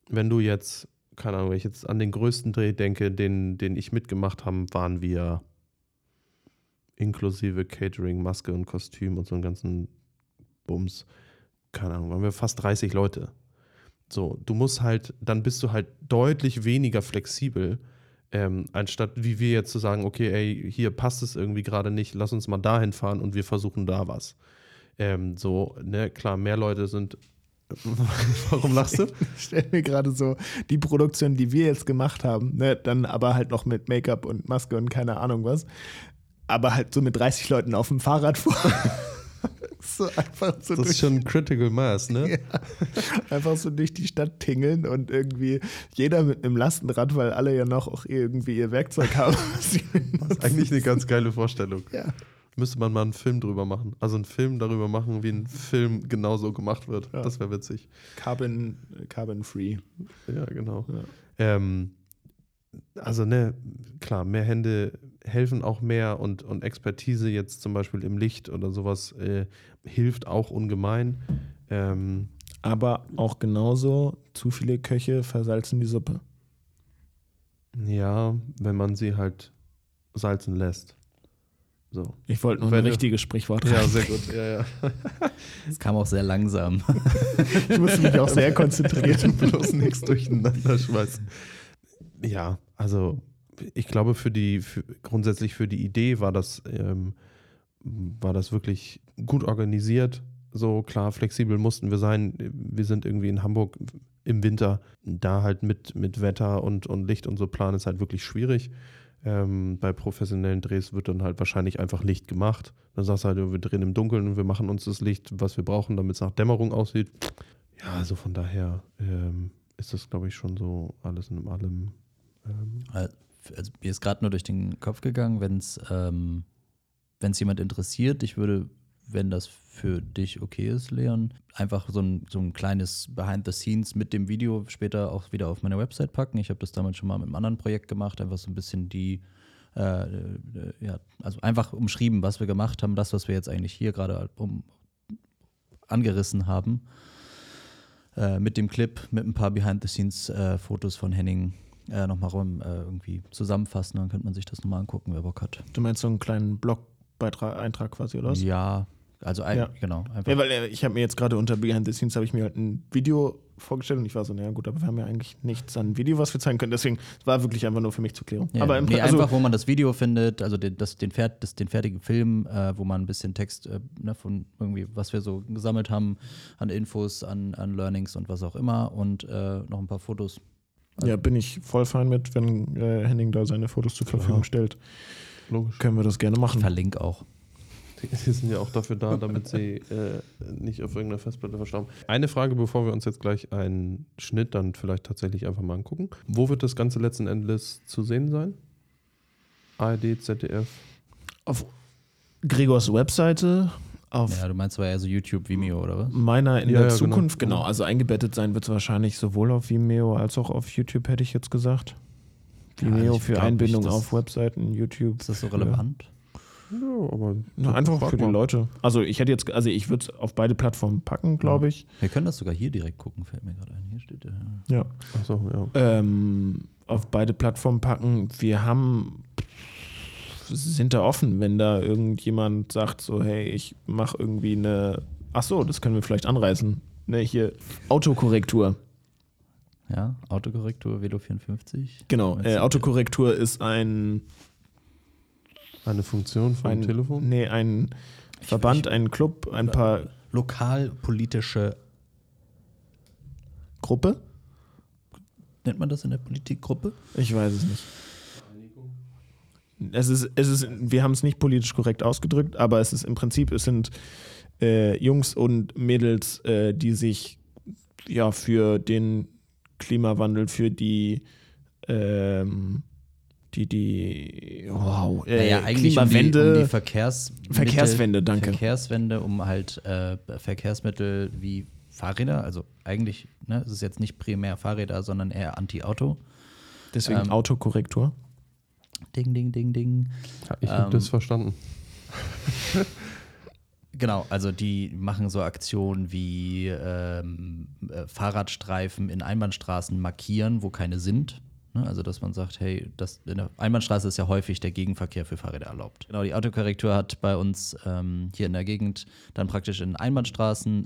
B: Wenn du jetzt, keine Ahnung, wenn ich jetzt an den größten Dreh denke, den, den ich mitgemacht habe, waren wir inklusive Catering, Maske und Kostüm und so einen ganzen Bums, keine Ahnung, waren wir fast 30 Leute. So, du musst halt, dann bist du halt deutlich weniger flexibel, ähm, anstatt wie wir jetzt zu sagen, okay, ey, hier passt es irgendwie gerade nicht, lass uns mal dahin fahren und wir versuchen da was. Ähm, so, ne, klar, mehr Leute sind. Warum lachst du?
A: Ich stelle mir gerade so die Produktion, die wir jetzt gemacht haben, ne, dann aber halt noch mit Make-up und Maske und keine Ahnung was, aber halt so mit 30 Leuten auf dem Fahrrad vor. so einfach so
B: Das ist schon Critical Mass, ne?
A: Ja. einfach so durch die Stadt tingeln und irgendwie jeder mit einem Lastenrad, weil alle ja noch auch irgendwie ihr Werkzeug haben.
B: Das ist eigentlich eine ganz geile Vorstellung.
A: ja.
B: Müsste man mal einen Film drüber machen. Also einen Film darüber machen, wie ein Film genauso gemacht wird.
A: Ja.
B: Das wäre witzig.
A: Carbon, carbon free.
B: Ja, genau.
A: Ja.
B: Ähm, also, ne, klar, mehr Hände, helfen auch mehr und, und Expertise jetzt zum Beispiel im Licht oder sowas äh, hilft auch ungemein. Ähm,
A: Aber auch genauso, zu viele Köche versalzen die Suppe.
B: ja, wenn man sie halt salzen lässt. So.
A: Ich wollte nur ein richtiges Sprichwort
B: Ja, sehr gut. Ja, ja.
C: Es kam auch sehr langsam.
A: Ich musste mich auch sehr konzentrieren.
B: bloß nichts durcheinander schmeißen. Ja, also ich glaube, für die, für, grundsätzlich für die Idee war das, ähm, war das wirklich gut organisiert. So klar, flexibel mussten wir sein. Wir sind irgendwie in Hamburg im Winter. Da halt mit, mit Wetter und, und Licht und so planen ist halt wirklich schwierig. Ähm, bei professionellen Drehs wird dann halt wahrscheinlich einfach Licht gemacht. Dann sagst du halt, wir drehen im Dunkeln und wir machen uns das Licht, was wir brauchen, damit es nach Dämmerung aussieht. Ja, also von daher ähm, ist das, glaube ich, schon so alles in allem. Ähm,
C: Also mir ist gerade nur durch den Kopf gegangen, wenn es ähm, wenn's jemand interessiert, ich würde, wenn das für dich okay ist, Leon, einfach so ein, so ein kleines Behind the Scenes mit dem Video später auch wieder auf meine Website packen. Ich habe das damals schon mal mit einem anderen Projekt gemacht, einfach so ein bisschen die, äh, äh, ja, also einfach umschrieben, was wir gemacht haben, das, was wir jetzt eigentlich hier gerade um, angerissen haben. Äh, mit dem Clip, mit ein paar Behind-the-Scenes-Fotos von Henning äh, nochmal rum äh, irgendwie zusammenfassen. Dann könnte man sich das nochmal angucken, wer Bock hat.
A: Du meinst so einen kleinen Blogbeitrag, Eintrag quasi, oder was?
C: Ja, also ein,
A: Ja.
C: genau. Einfach.
A: Ja, weil äh, ich habe mir jetzt gerade unter Behind the Scenes habe ich mir halt ein Video vorgestellt und ich war so, naja gut, aber wir haben ja eigentlich nichts an Video, was wir zeigen können. Deswegen war wirklich einfach nur für mich zur Klärung.
C: Ja,
A: aber
C: nee,
A: also,
C: einfach, wo man das Video findet, also den, das, den, Fer das, den fertigen Film, äh, wo man ein bisschen Text äh, ne, von irgendwie, was wir so gesammelt haben, an Infos, an, an Learnings und was auch immer und äh, noch ein paar Fotos.
A: Ja, bin ich voll fein mit, wenn äh, Henning da seine Fotos zur Verfügung stellt.
B: logisch.
A: Können wir das gerne
C: Ich
A: machen.
C: verlinke auch.
B: Die sind ja auch dafür da, damit sie äh, nicht auf irgendeiner Festplatte verstauben. Eine Frage, bevor wir uns jetzt gleich einen Schnitt dann vielleicht tatsächlich einfach mal angucken. Wo wird das Ganze letzten Endes zu sehen sein? ARD, ZDF?
A: Auf Gregors Webseite, auf
C: Ja, du meinst zwar eher so YouTube, Vimeo oder was?
A: meiner in
B: Ja,
A: der
B: ja, genau.
A: Zukunft, genau. Also eingebettet sein wird es wahrscheinlich sowohl auf Vimeo als auch auf YouTube, hätte ich jetzt gesagt.
C: Ja,
A: Vimeo
C: ich
A: für Einbindung
C: nicht,
A: auf Webseiten, YouTube.
C: Ist das so relevant?
B: Ja, aber
A: Na, einfach für die. Leute. Also ich hätte jetzt, also ich würde es auf beide Plattformen packen, glaube ich.
C: Wir können das sogar hier direkt gucken, fällt mir gerade ein. Hier steht der.
A: Ja.
B: Achso, ja.
A: Ähm, auf beide Plattformen packen. Wir haben sind da offen, wenn da irgendjemand sagt, so, hey, ich mache irgendwie eine, ach so, das können wir vielleicht anreißen. Ne, hier Autokorrektur.
C: Ja, Autokorrektur, Velo 54.
A: Genau, äh, Autokorrektur ist ein,
B: Eine Funktion vom
A: ein
B: Telefon?
A: Nee, ein Verband, ein Club, ein paar
C: Lokalpolitische,
A: Gruppe.
C: nennt man das in der Politikgruppe?
A: Ich weiß es nicht. Es ist, es ist, wir haben es nicht politisch korrekt ausgedrückt, aber es ist im Prinzip, es sind äh, Jungs und Mädels, äh, die sich ja für den Klimawandel, für die ähm, die, die wow, äh,
C: naja, eigentlich um die,
A: Klimawende,
C: um die Verkehrs
A: Verkehrswende, danke.
C: Verkehrswende, um halt äh, Verkehrsmittel wie Fahrräder, also eigentlich, ne, es ist jetzt nicht primär Fahrräder, sondern eher Anti-Auto.
A: deswegen
C: ähm,
A: Autokorrektur.
C: Ding, ding, ding, ding.
B: Ja, ich habe
C: Ähm,
B: das verstanden.
C: Genau, also die machen so Aktionen wie ähm, äh, Fahrradstreifen in Einbahnstraßen markieren, wo keine sind. Ne? Also dass man sagt, hey, das, in der Einbahnstraße ist ja häufig der Gegenverkehr für Fahrräder erlaubt. Genau, die Autokorrektur hat bei uns ähm, hier in der Gegend dann praktisch in Einbahnstraßen,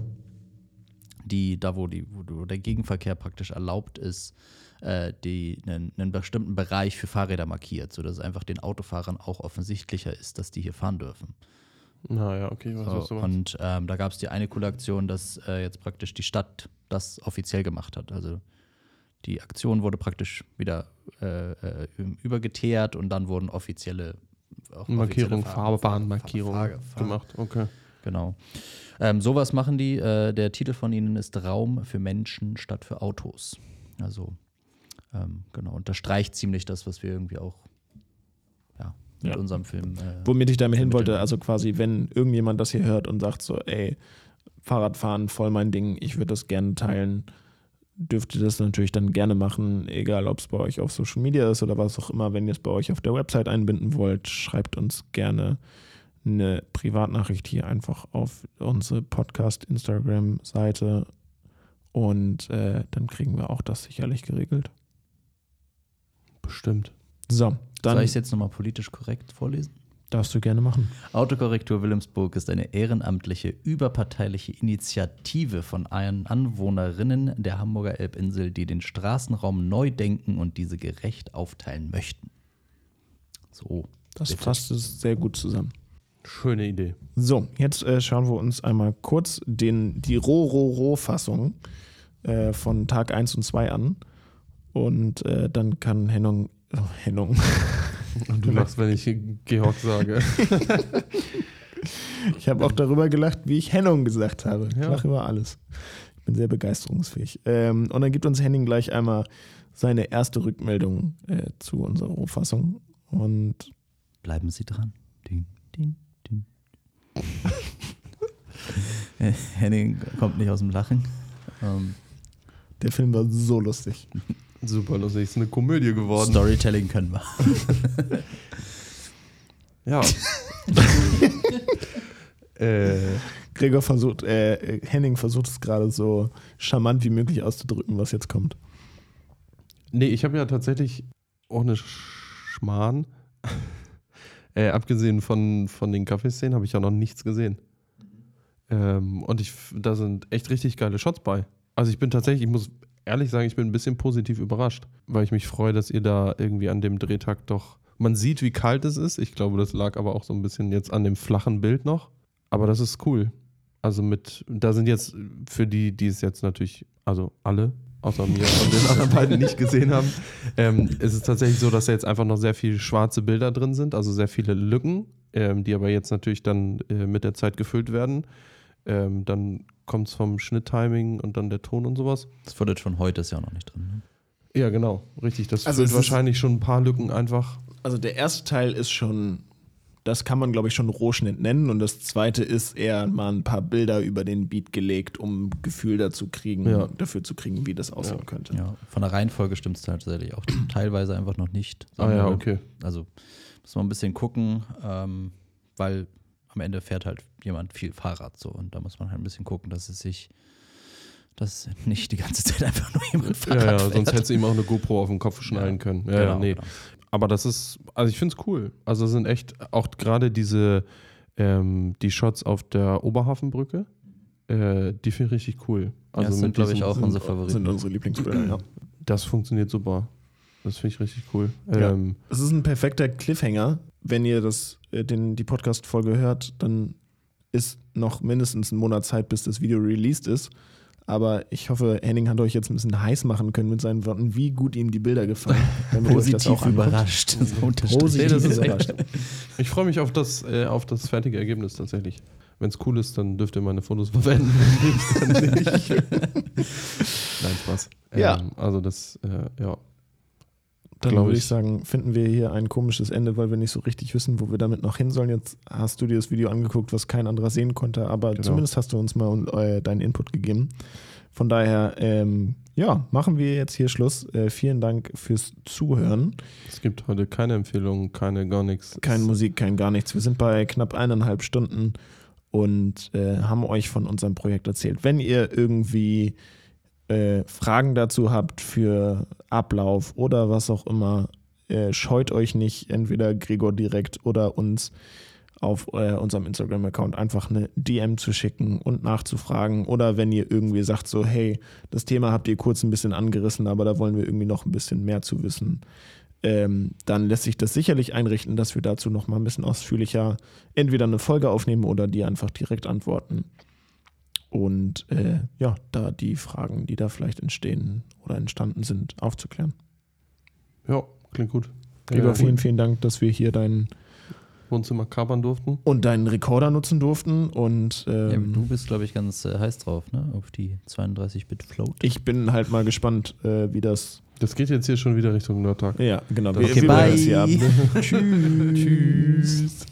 C: die da wo, die, wo der Gegenverkehr praktisch erlaubt ist, äh, die einen, einen bestimmten Bereich für Fahrräder markiert, sodass es einfach den Autofahrern auch offensichtlicher ist, dass die hier fahren dürfen.
B: Naja, okay, was
C: So,
B: meinst.
C: und ähm, da gab es die eine coole Aktion, dass äh, jetzt praktisch die Stadt das offiziell gemacht hat. Also die Aktion wurde praktisch wieder äh, äh, übergeteert und dann wurden offizielle auch
B: Markierung, Fahrbahnmarkierung
C: Fahr- Fahr-
B: gemacht. Okay.
C: Genau. Ähm, sowas machen die. Äh, der Titel von ihnen ist Raum für Menschen statt für Autos. Also ähm, genau, unterstreicht ziemlich das, was wir irgendwie auch ja, mit
A: Ja.
C: unserem Film. Äh,
A: Womit ich damit hin wollte, also quasi, wenn irgendjemand das hier hört und sagt so, ey, Fahrradfahren voll mein Ding, ich würde das gerne teilen, dürft ihr das natürlich dann gerne machen, egal ob es bei euch auf Social Media ist oder was auch immer. Wenn ihr es bei euch auf der Website einbinden wollt, schreibt uns gerne eine Privatnachricht hier einfach auf unsere Podcast-Instagram-Seite und äh, dann kriegen wir auch das sicherlich geregelt.
B: Bestimmt.
A: So, dann
C: Soll ich es jetzt nochmal politisch korrekt vorlesen?
A: darfst du gerne machen.
C: Autokorrektur Wilhelmsburg ist eine ehrenamtliche, überparteiliche Initiative von allen Anwohnerinnen der Hamburger Elbinsel, die den Straßenraum neu denken und diese gerecht aufteilen möchten. So.
A: Das
C: bitte.
A: fasst es sehr gut zusammen.
B: Schöne Idee.
A: So, jetzt äh, schauen wir uns einmal kurz den, die Ro-Ro-Ro-Fassung äh, von Tag 1 und 2 an. Und äh, dann kann Hennung, oh, Hennung,
B: Und du lachst, wenn ich Georg sage.
A: ich habe auch darüber gelacht, wie ich Hennung gesagt habe. Ich
B: Ja.
A: lache über alles. Ich bin sehr begeisterungsfähig. Ähm, und dann gibt uns Henning gleich einmal seine erste Rückmeldung äh, zu unserer Rohfassung. Und
C: Bleiben Sie dran. Ding, ding, ding. Äh, Henning kommt nicht aus dem Lachen. Ähm,
A: der Film war so lustig.
B: Super lustig. Ist eine Komödie geworden.
C: Storytelling können wir.
B: Ja. äh,
A: Gregor versucht, äh, Henning versucht es gerade so charmant wie möglich auszudrücken, was jetzt kommt.
B: nee, ich habe ja tatsächlich ohne Schmarrn, äh, abgesehen von, von den Kaffeeszenen, habe ich ja noch nichts gesehen. Ähm, und ich, da sind echt richtig geile Shots bei. Also ich bin tatsächlich, ich muss ehrlich sagen, ich bin ein bisschen positiv überrascht, weil ich mich freue, dass ihr da irgendwie an dem Drehtag doch. Man sieht, wie kalt es ist. Ich glaube, das lag aber auch so ein bisschen jetzt an dem flachen Bild noch. Aber das ist cool. Also mit, da sind jetzt für die, die es jetzt natürlich, also alle, außer mir und den anderen beiden nicht gesehen haben, ähm, ist es tatsächlich so, dass da jetzt einfach noch sehr viele schwarze Bilder drin sind, also sehr viele Lücken, ähm, die aber jetzt natürlich dann äh, mit der Zeit gefüllt werden. Ähm, dann kommt es vom Schnitttiming und dann der Ton und sowas.
C: Das Footage von heute ist ja auch noch nicht drin. Ne?
B: Ja, genau, richtig. Das
A: Also ist-
B: wahrscheinlich schon ein paar Lücken einfach.
A: Also der erste Teil ist schon, das kann man glaube ich schon Rohschnitt nennen und das zweite ist eher mal ein paar Bilder über den Beat gelegt, um ein Gefühl dazu kriegen,
B: Ja.
A: dafür zu kriegen, wie das aussehen
B: Ja.
A: könnte.
C: Ja, von der Reihenfolge stimmt es tatsächlich auch teilweise einfach noch nicht.
B: Ah ja, okay.
C: Also muss man ein bisschen gucken, ähm, weil am Ende fährt halt jemand viel Fahrrad so und da muss man halt ein bisschen gucken, dass es sich, dass nicht die ganze Zeit einfach nur jemand Fahrrad
B: Ja, ja,
C: fährt.
B: sonst hättest du ihm auch eine GoPro auf den Kopf schnallen können. Ja, ja,
C: Genau,
B: nee.
C: genau.
B: Aber das ist, also ich finde es cool. Also es sind echt auch gerade diese, ähm, die Shots auf der Oberhafenbrücke, äh, die finde ich richtig cool. Also
C: das sind, glaube ich, auch
A: Sind-
C: unsere Favoriten.
A: Sind unsere Lieblingsbilder, ja.
B: Das funktioniert super. Das finde ich richtig cool.
A: Ja.
B: Ähm,
A: Es ist ein perfekter Cliffhanger. Wenn ihr das, äh, den, die Podcast-Folge hört, dann ist noch mindestens ein Monat Zeit, bis das Video released ist. Aber ich hoffe, Henning hat euch jetzt ein bisschen heiß machen können mit seinen Worten, wie gut ihm die Bilder gefallen.
C: Positiv überrascht. So.
A: Positiv
B: Nee, das ist
A: überrascht.
B: ich freue mich auf das, äh, auf das fertige Ergebnis tatsächlich. Wenn es cool ist, dann dürft ihr meine Fotos verwenden. Nein, Spaß.
A: Ja.
B: Ähm, also das, äh, ja.
A: Dann würde
B: ich.
A: ich sagen, finden wir hier ein komisches Ende, weil wir nicht so richtig wissen, wo wir damit noch hin sollen. Jetzt hast du dir das Video angeguckt, was kein anderer sehen konnte, aber
B: Genau.
A: zumindest hast du uns mal äh, deinen Input gegeben. Von daher, ähm, ja, machen wir jetzt hier Schluss. Äh, vielen Dank fürs Zuhören.
B: Es gibt heute keine Empfehlungen, keine gar nichts.
A: Keine Musik, kein gar nichts. Wir sind bei knapp eineinhalb Stunden und äh, haben euch von unserem Projekt erzählt. Wenn ihr irgendwie äh, Fragen dazu habt für Ablauf oder was auch immer, äh, scheut euch nicht, entweder Gregor direkt oder uns auf äh, unserem Instagram-Account einfach eine DM zu schicken und nachzufragen. Oder wenn ihr irgendwie sagt, so, hey, das Thema habt ihr kurz ein bisschen angerissen, aber da wollen wir irgendwie noch ein bisschen mehr zu wissen, ähm, dann lässt sich das sicherlich einrichten, dass wir dazu noch mal ein bisschen ausführlicher entweder eine Folge aufnehmen oder die einfach direkt antworten. Und äh, ja, da die Fragen, die da vielleicht entstehen oder entstanden sind, aufzuklären.
B: Ja, klingt gut.
A: Gregor,
B: Ja,
A: vielen, vielen Dank, dass wir hier deinen
B: Wohnzimmer kapern durften.
A: und deinen Rekorder nutzen durften. Und
C: Ja,
A: ähm,
C: du bist, glaube ich, ganz äh, heiß drauf, ne? Auf die 32-Bit-Float.
A: ich bin halt mal gespannt, äh, wie das.
B: Das geht jetzt hier schon wieder Richtung Nerdtag.
A: Ja, genau.
B: Okay,
A: wir, wir
C: bye.
A: das hier ab. Tschüss.
B: Tschüss.